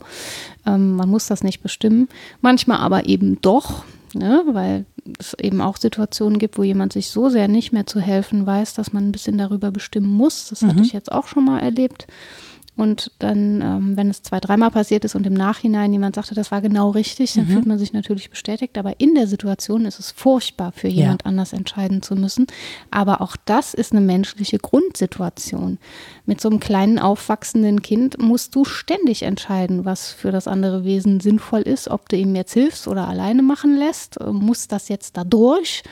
Ähm, man muss das nicht bestimmen. Manchmal aber eben doch. Ne, weil es eben auch Situationen gibt, wo jemand sich so sehr nicht mehr zu helfen weiß, dass man ein bisschen darüber bestimmen muss. Das hatte ich jetzt auch schon mal erlebt. und dann, ähm, wenn es zwei, dreimal passiert ist und im Nachhinein jemand sagte, das war genau richtig, dann mhm. fühlt man sich natürlich bestätigt. Aber in der Situation ist es furchtbar, für jemand ja. anders entscheiden zu müssen. Aber auch das ist eine menschliche Grundsituation. Mit so einem kleinen aufwachsenden Kind musst du ständig entscheiden, was für das andere Wesen sinnvoll ist, ob du ihm jetzt hilfst oder alleine machen lässt. Muss das jetzt da durch?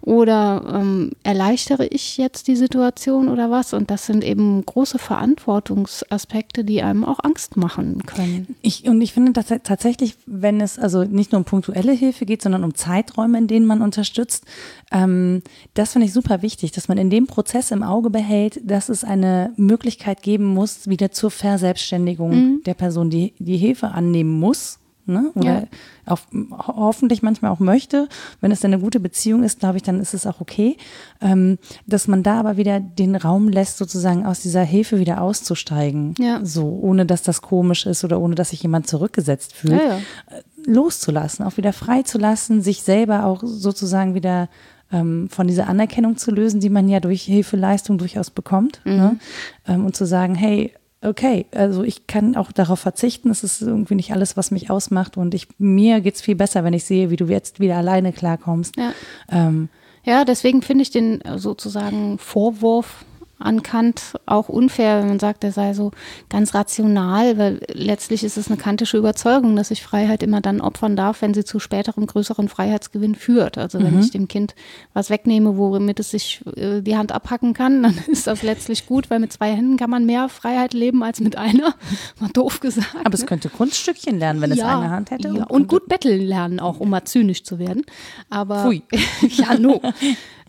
Oder ähm, erleichtere ich jetzt die Situation oder was? Und das sind eben große Verantwortungsaspekte, die einem auch Angst machen können. Ich, und ich finde dass tatsächlich, wenn es also nicht nur um punktuelle Hilfe geht, sondern um Zeiträume, in denen man unterstützt, ähm, das finde ich super wichtig, dass man in dem Prozess im Auge behält, dass es eine Möglichkeit geben muss, wieder zur Verselbstständigung mhm. der Person, die die Hilfe annehmen muss ne? oder ja. auch, hoffentlich manchmal auch möchte. Wenn es dann eine gute Beziehung ist, glaube ich, dann ist es auch okay. Ähm, dass man da aber wieder den Raum lässt, sozusagen aus dieser Hilfe wieder auszusteigen. Ja. So, ohne dass das komisch ist oder ohne dass sich jemand zurückgesetzt fühlt. Ja, äh, loszulassen, auch wieder freizulassen, sich selber auch sozusagen wieder ähm, von dieser Anerkennung zu lösen, die man ja durch Hilfeleistung durchaus bekommt. Ne? Mhm. Ne? Ähm, und zu sagen, hey, okay, also ich kann auch darauf verzichten. Es ist irgendwie nicht alles, was mich ausmacht. Und ich, mir geht es viel besser, wenn ich sehe, wie du jetzt wieder alleine klarkommst. Ja, ähm, ja deswegen finde ich den sozusagen Vorwurf an Kant auch unfair, wenn man sagt, er sei so ganz rational, weil letztlich ist es eine kantische Überzeugung, dass ich Freiheit immer dann opfern darf, wenn sie zu späterem größeren Freiheitsgewinn führt. Also wenn mhm. ich dem Kind was wegnehme, womit es sich äh, die Hand abhacken kann, dann ist das letztlich gut, weil mit zwei Händen kann man mehr Freiheit leben als mit einer. Mal doof gesagt. Aber es ne? könnte Kunststückchen lernen, wenn ja, es eine Hand hätte. Ja, und, und gut betteln lernen auch, um mal zynisch zu werden. Aber Pfui. ja, no.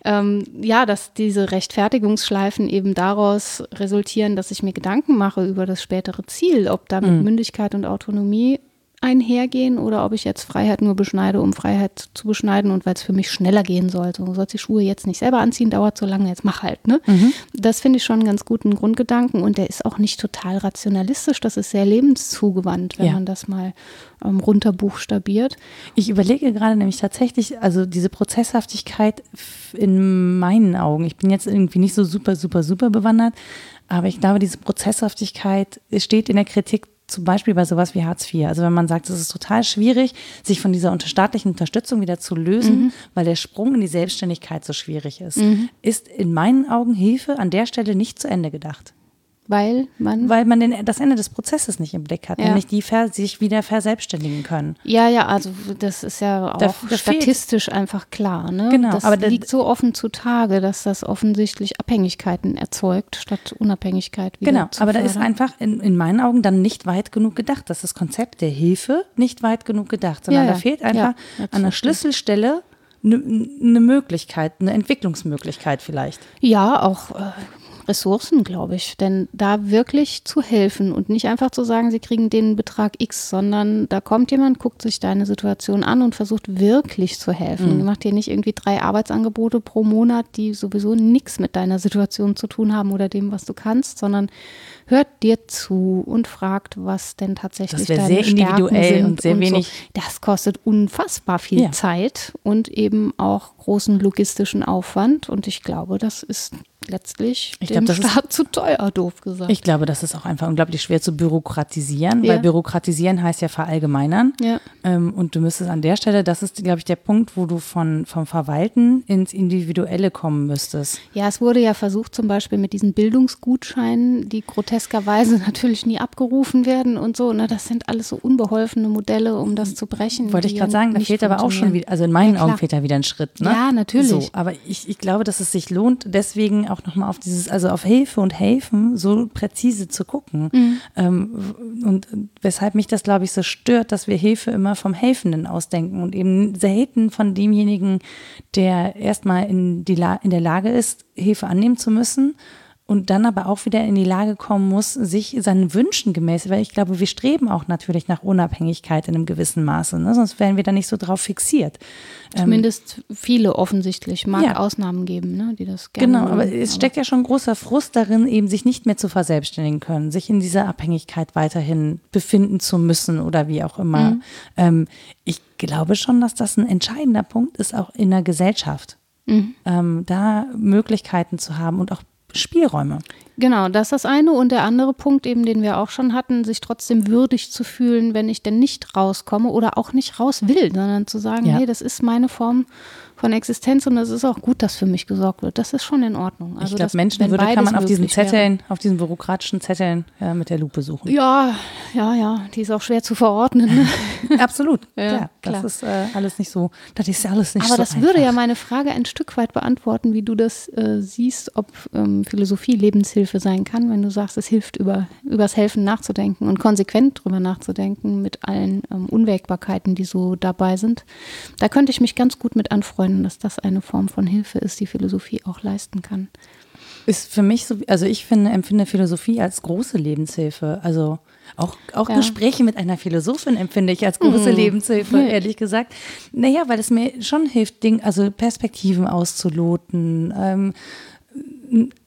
Ähm, ja, dass diese Rechtfertigungsschleifen eben daraus resultieren, dass ich mir Gedanken mache über das spätere Ziel, ob damit mhm. Mündigkeit und Autonomie einhergehen oder ob ich jetzt Freiheit nur beschneide, um Freiheit zu beschneiden und weil es für mich schneller gehen soll. So sollst die Schuhe jetzt nicht selber anziehen, dauert so lange, jetzt mach halt. Ne? Mhm. Das finde ich schon einen ganz guten Grundgedanken und der ist auch nicht total rationalistisch, das ist sehr lebenszugewandt, wenn ja. man das mal ähm, runterbuchstabiert. Ich überlege gerade nämlich tatsächlich, also diese Prozesshaftigkeit in meinen Augen, ich bin jetzt irgendwie nicht so super, super, super bewandert, aber ich glaube, diese Prozesshaftigkeit steht in der Kritik zum Beispiel bei sowas wie Hartz IV. Also wenn man sagt, es ist total schwierig, sich von dieser staatlichen Unterstützung wieder zu lösen, mhm. weil der Sprung in die Selbstständigkeit so schwierig ist, mhm. ist in meinen Augen Hilfe an der Stelle nicht zu Ende gedacht. Weil man? Weil man den, das Ende des Prozesses nicht im Blick hat, ja. nämlich die ver, sich wieder verselbstständigen können. Ja, ja, also das ist ja auch da, da statistisch fehlt. einfach klar. Ne? Genau, das aber liegt so offen zutage, dass das offensichtlich Abhängigkeiten erzeugt, statt Unabhängigkeit wieder Genau, aber da ist einfach in, in meinen Augen dann nicht weit genug gedacht. Das ist das Konzept der Hilfe nicht weit genug gedacht, sondern ja, ja. da fehlt einfach an der Schlüsselstelle eine ne Möglichkeit, eine Entwicklungsmöglichkeit vielleicht. Ja, auch äh, Ressourcen, glaube ich. Denn da wirklich zu helfen und nicht einfach zu sagen, sie kriegen den Betrag X, sondern da kommt jemand, guckt sich deine Situation an und versucht wirklich zu helfen. Mhm. Macht dir nicht irgendwie drei Arbeitsangebote pro Monat, die sowieso nichts mit deiner Situation zu tun haben oder dem, was du kannst, sondern hört dir zu und fragt, was denn tatsächlich das deine sehr individuell sind und sehr und wenig. So. Das kostet unfassbar viel ja. Zeit und eben auch großen logistischen Aufwand. Und ich glaube, das ist letztlich ich dem glaub, Staat ist, zu teuer, doof gesagt. Ich glaube, das ist auch einfach unglaublich schwer zu bürokratisieren, ja. weil bürokratisieren heißt ja verallgemeinern. Ja. Ähm, und du müsstest an der Stelle, das ist, glaube ich, der Punkt, wo du von, vom Verwalten ins Individuelle kommen müsstest. Ja, es wurde ja versucht, zum Beispiel mit diesen Bildungsgutscheinen, die groteskerweise natürlich nie abgerufen werden und so. Ne, das sind alles so unbeholfene Modelle, um das zu brechen. Wollte ich gerade sagen, da fehlt aber auch schon wieder, also in meinen ja, Augen fehlt da wieder ein Schritt. Ne? Ja, natürlich. So, aber ich, ich glaube, dass es sich lohnt, deswegen auch nochmal auf dieses, also auf Hilfe und Helfen so präzise zu gucken. Mhm. Ähm, und weshalb mich das, glaube ich, so stört, dass wir Hilfe immer vom Helfenden ausdenken und eben selten von demjenigen, der erstmal in, die in der Lage ist, Hilfe annehmen zu müssen und dann aber auch wieder in die Lage kommen muss, sich seinen Wünschen gemäß, weil ich glaube, wir streben auch natürlich nach Unabhängigkeit in einem gewissen Maße, ne? sonst wären wir da nicht so drauf fixiert. Ähm, Zumindest ähm, viele offensichtlich, mag ja. Ausnahmen geben, ne, die das gerne Genau, aber es steckt ja schon großer Frust darin, eben sich nicht mehr zu verselbstständigen können, sich in dieser Abhängigkeit weiterhin befinden zu müssen oder wie auch immer. Mhm. Ähm, ich glaube schon, dass das ein entscheidender Punkt ist, auch in der Gesellschaft. Mhm. Ähm, da Möglichkeiten zu haben und auch Spielräume. Genau, das ist das eine. Und der andere Punkt eben, den wir auch schon hatten, sich trotzdem würdig zu fühlen, wenn ich denn nicht rauskomme oder auch nicht raus will, sondern zu sagen, ja. hey, das ist meine Form von Existenz und es ist auch gut, dass für mich gesorgt wird. Das ist schon in Ordnung. Also ich glaube, Menschenwürde kann man auf diesen Zetteln, wäre. auf diesen bürokratischen Zetteln ja, mit der Lupe suchen. Ja, ja, ja, die ist auch schwer zu verordnen. Ne? Absolut, ja, klar. Das klar. ist äh, alles nicht so, das ist ja alles nicht Aber so das einfach. würde ja meine Frage ein Stück weit beantworten, wie du das äh, siehst, ob ähm, Philosophie Lebenshilfe sein kann, wenn du sagst, es hilft, über übers Helfen nachzudenken und konsequent drüber nachzudenken mit allen ähm, Unwägbarkeiten, die so dabei sind. Da könnte ich mich ganz gut mit anfreunden Freunden, dass das eine Form von Hilfe ist, die Philosophie auch leisten kann. Ist für mich so, also ich finde, empfinde Philosophie als große Lebenshilfe. Also auch, auch ja. Gespräche mit einer Philosophin empfinde ich als große mhm. Lebenshilfe, ehrlich gesagt. Naja, weil es mir schon hilft, Ding, also Perspektiven auszuloten, ähm,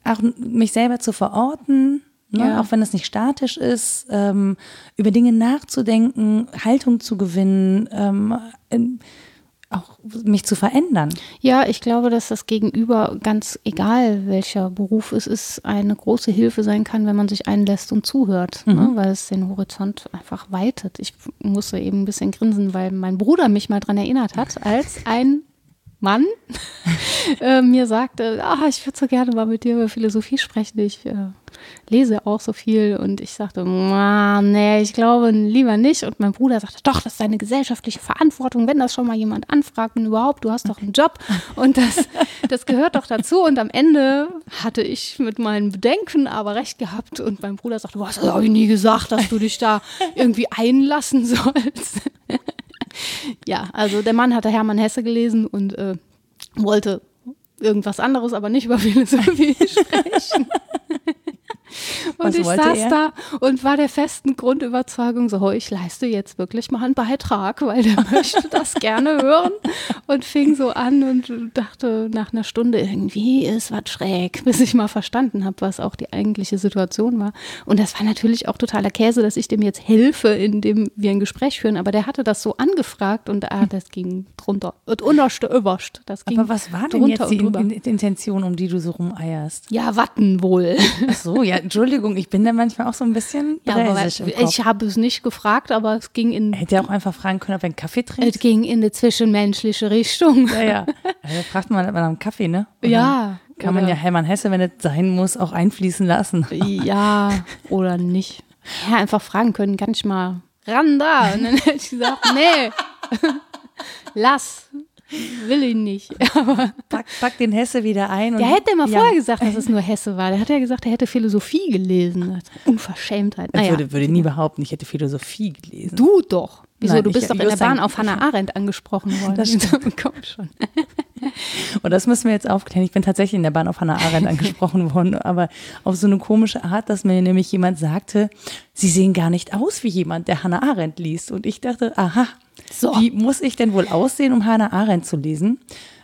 auch mich selber zu verorten. Ne, ja. Auch wenn es nicht statisch ist, ähm, über Dinge nachzudenken, Haltung zu gewinnen, ähm, auch mich zu verändern. Ja, ich glaube, dass das Gegenüber, ganz egal welcher Beruf es ist, eine große Hilfe sein kann, wenn man sich einlässt und zuhört, ne? mhm. ne, weil es den Horizont einfach weitet. Ich musste eben ein bisschen grinsen, weil mein Bruder mich mal daran erinnert hat, als ein Mann äh, mir sagte, ah, ich würde so gerne mal mit dir über Philosophie sprechen. Ich äh, lese auch so viel und ich sagte, nee, ich glaube lieber nicht. Und mein Bruder sagte, doch, das ist deine gesellschaftliche Verantwortung, wenn das schon mal jemand anfragt und überhaupt, du hast doch einen Job und das, das gehört doch dazu. Und am Ende hatte ich mit meinen Bedenken aber recht gehabt und mein Bruder sagte, was, habe ich nie gesagt, dass du dich da irgendwie einlassen sollst ja, also der Mann hatte Hermann Hesse gelesen und äh, wollte irgendwas anderes, aber nicht über Philosophie sprechen. Und ich saß er? da und war der festen Grundüberzeugung so, ich leiste jetzt wirklich mal einen Beitrag, weil der möchte das gerne hören und fing so an und dachte nach einer Stunde irgendwie ist was schräg, bis ich mal verstanden habe, was auch die eigentliche Situation war. Und das war natürlich auch totaler Käse, dass ich dem jetzt helfe, indem wir ein Gespräch führen, aber der hatte das so angefragt und ah, das ging drunter und unterste überscht. Das ging aber was war denn jetzt die, die Intention, um die du so rumeierst? Ja, Watten wohl. Ach so, ja, Entschuldigung, ich bin da manchmal auch so ein bisschen ja, aber Ich habe es nicht gefragt, aber es ging in. Hätte er auch einfach fragen können, ob er einen Kaffee trinkt. Es ging in eine zwischenmenschliche Richtung. Ja, ja. Also fragt man nach einem Kaffee, ne? Oder ja. Kann man ja Hermann Hesse, wenn es sein muss, auch einfließen lassen. Ja, oder nicht. Ja, einfach fragen können, kann ich mal ran da? Und dann hätte ich gesagt, nee, lass. Will ihn nicht. pack, pack, den Hesse wieder ein. der hätte immer ja. vorher gesagt, dass es nur Hesse war. Der hat ja gesagt, er hätte Philosophie gelesen. Unverschämtheit. Naja. Ich würde, würde nie behaupten, ich hätte Philosophie gelesen. Du doch. Wieso? Nein, du bist ich, doch in der Bahn auf Hannah Arendt angesprochen worden. Das stimmt. Komm schon. Und das müssen wir jetzt aufklären. Ich bin tatsächlich in der Bahn auf Hannah Arendt angesprochen worden, aber auf so eine komische Art, dass mir nämlich jemand sagte, sie sehen gar nicht aus wie jemand, der Hannah Arendt liest. Und ich dachte, aha, so. Wie muss ich denn wohl aussehen, um Hannah Arendt zu lesen?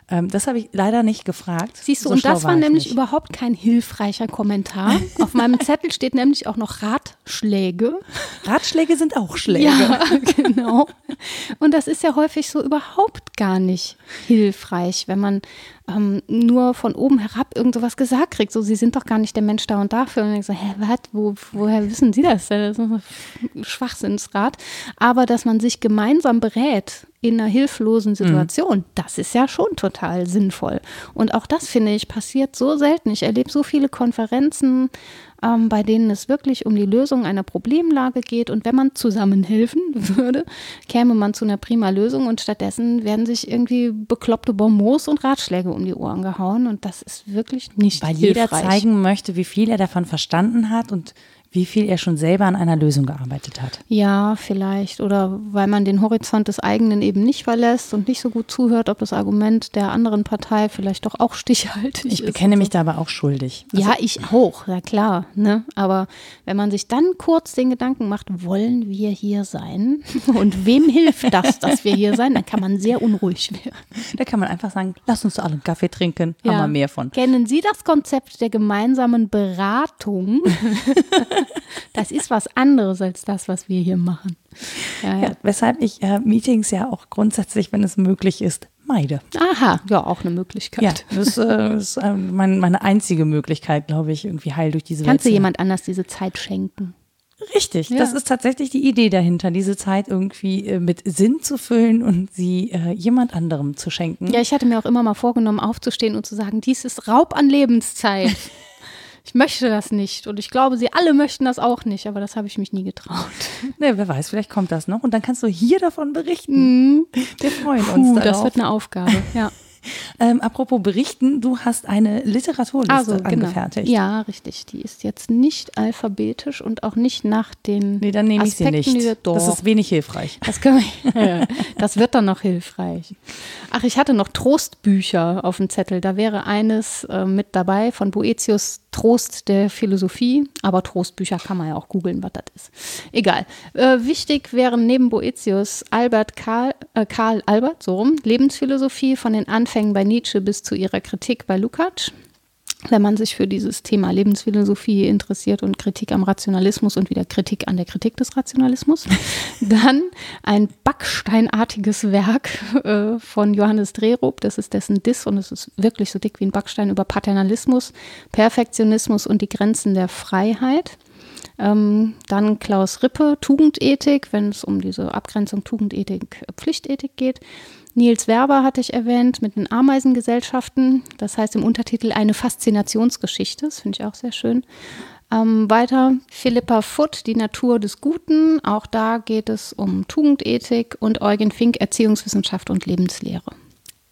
Ähm, das habe ich leider nicht gefragt. Siehst du, so und das war, war nämlich nicht. überhaupt kein hilfreicher Kommentar. Auf meinem Zettel steht nämlich auch noch Ratschläge. Ratschläge sind auch Schläge. Ja, genau. Und das ist ja häufig so überhaupt gar nicht hilfreich, wenn man ähm, nur von oben herab irgend sowas gesagt kriegt. So, sie sind doch gar nicht der Mensch da und dafür. Und ich so, hä, was? Wo, woher wissen Sie das? Das ist ein Schwachsinnsrat. Aber dass man sich gemeinsam berät in einer hilflosen mhm. Situation, mhm. das ist ja schon total sinnvoll. Und auch das, finde ich, passiert so selten. Ich erlebe so viele Konferenzen, ähm, bei denen es wirklich um die Lösung einer Problemlage geht. Und wenn man zusammen helfen würde, käme man zu einer prima Lösung und stattdessen werden sich irgendwie bekloppte Bonbons und Ratschläge um die Ohren gehauen. Und das ist wirklich nicht Weil hilfreich. jeder zeigen möchte, wie viel er davon verstanden hat und wie viel er schon selber an einer Lösung gearbeitet hat. Ja, vielleicht. Oder weil man den Horizont des eigenen eben nicht verlässt und nicht so gut zuhört, ob das Argument der anderen Partei vielleicht doch auch stichhaltig ich ist. Ich bekenne mich da aber auch schuldig. Also ja, ich auch, ja klar. Ne? Aber wenn man sich dann kurz den Gedanken macht, wollen wir hier sein? Und wem hilft das, dass wir hier sein? Dann kann man sehr unruhig werden. Da kann man einfach sagen, lass uns alle einen Kaffee trinken, ja. haben wir mehr von. Kennen Sie das Konzept der gemeinsamen Beratung? das ist was anderes als das, was wir hier machen. Ja, ja. Weshalb ich äh, Meetings ja auch grundsätzlich, wenn es möglich ist, meide. Aha, ja, auch eine Möglichkeit. Ja, das äh, ist äh, mein, meine einzige Möglichkeit, glaube ich, irgendwie heil durch diese Kannst Welt. du jemand anders diese Zeit schenken? Richtig, Ja. das ist tatsächlich die Idee dahinter, diese Zeit irgendwie äh, mit Sinn zu füllen und sie äh, jemand anderem zu schenken. Ja, ich hatte mir auch immer mal vorgenommen, aufzustehen und zu sagen, dies ist Raub an Lebenszeit. Ich möchte das nicht. Und ich glaube, sie alle möchten das auch nicht, aber das habe ich mich nie getraut. Ne, wer weiß, vielleicht kommt das noch und dann kannst du hier davon berichten. Wir freuen uns Uh, darauf. das wird eine Aufgabe. Ja. ähm, apropos berichten, du hast eine Literaturliste Also, genau. angefertigt. Ja, richtig. Die ist jetzt nicht alphabetisch und auch nicht nach den Nee, dann nehme ich sie nicht. Das ist wenig hilfreich. Das, wir, das wird dann noch hilfreich. Ach, ich hatte noch Trostbücher auf dem Zettel. Da wäre eines äh, mit dabei von Boetius Trost der Philosophie. Aber Trostbücher kann man ja auch googeln, was das ist. Egal. Äh, wichtig wären neben Boetius Albert Karl, äh, Karl Albert, so rum, Lebensphilosophie von den Anfängen bei Nietzsche bis zu ihrer Kritik bei Lukács wenn man sich für dieses Thema Lebensphilosophie interessiert und Kritik am Rationalismus und wieder Kritik an der Kritik des Rationalismus, dann ein backsteinartiges Werk äh, von Johannes Drehrup, das ist dessen Diss und es ist wirklich so dick wie ein Backstein über Paternalismus, Perfektionismus und die Grenzen der Freiheit. Ähm, dann Klaus Rippe, Tugendethik, wenn es um diese Abgrenzung Tugendethik, äh, Pflichtethik geht. Nils Werber hatte ich erwähnt mit den Ameisengesellschaften. Das heißt im Untertitel eine Faszinationsgeschichte. Das finde ich auch sehr schön. Ähm, weiter Philippa Foot, die Natur des Guten. Auch da geht es um Tugendethik und Eugen Fink, Erziehungswissenschaft und Lebenslehre.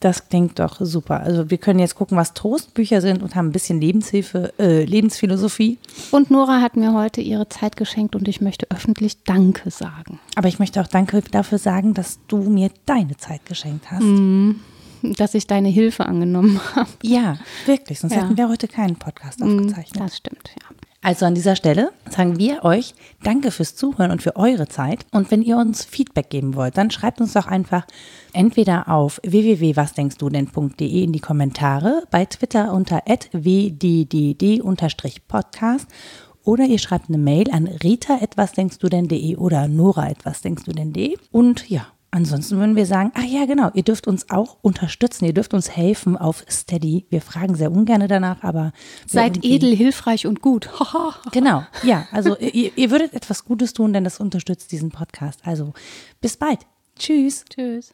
Das klingt doch super. Also wir können jetzt gucken, was Trostbücher sind und haben ein bisschen Lebenshilfe, äh, Lebensphilosophie. Und Nora hat mir heute ihre Zeit geschenkt und ich möchte öffentlich Danke sagen. Aber ich möchte auch Danke dafür sagen, dass du mir deine Zeit geschenkt hast. Dass ich deine Hilfe angenommen habe. Ja, wirklich. Sonst Ja. hätten wir heute keinen Podcast aufgezeichnet. Das stimmt, ja. Also an dieser Stelle sagen wir euch Danke fürs Zuhören und für eure Zeit. Und wenn ihr uns Feedback geben wollt, dann schreibt uns doch einfach entweder auf www.wasdenkstudenn.de in die Kommentare, bei Twitter unter wddd-podcast oder ihr schreibt eine Mail an rita.wasdenkstudenn.de oder nora.wasdenkstudenn.de. Und ja, ansonsten würden wir sagen, ah ja, genau, ihr dürft uns auch unterstützen, ihr dürft uns helfen auf Steady. Wir fragen sehr ungern danach, aber Seid edel, hilfreich und gut. Genau, ja, also ihr, ihr würdet etwas Gutes tun, denn das unterstützt diesen Podcast. Also bis bald. Tschüss. Tschüss.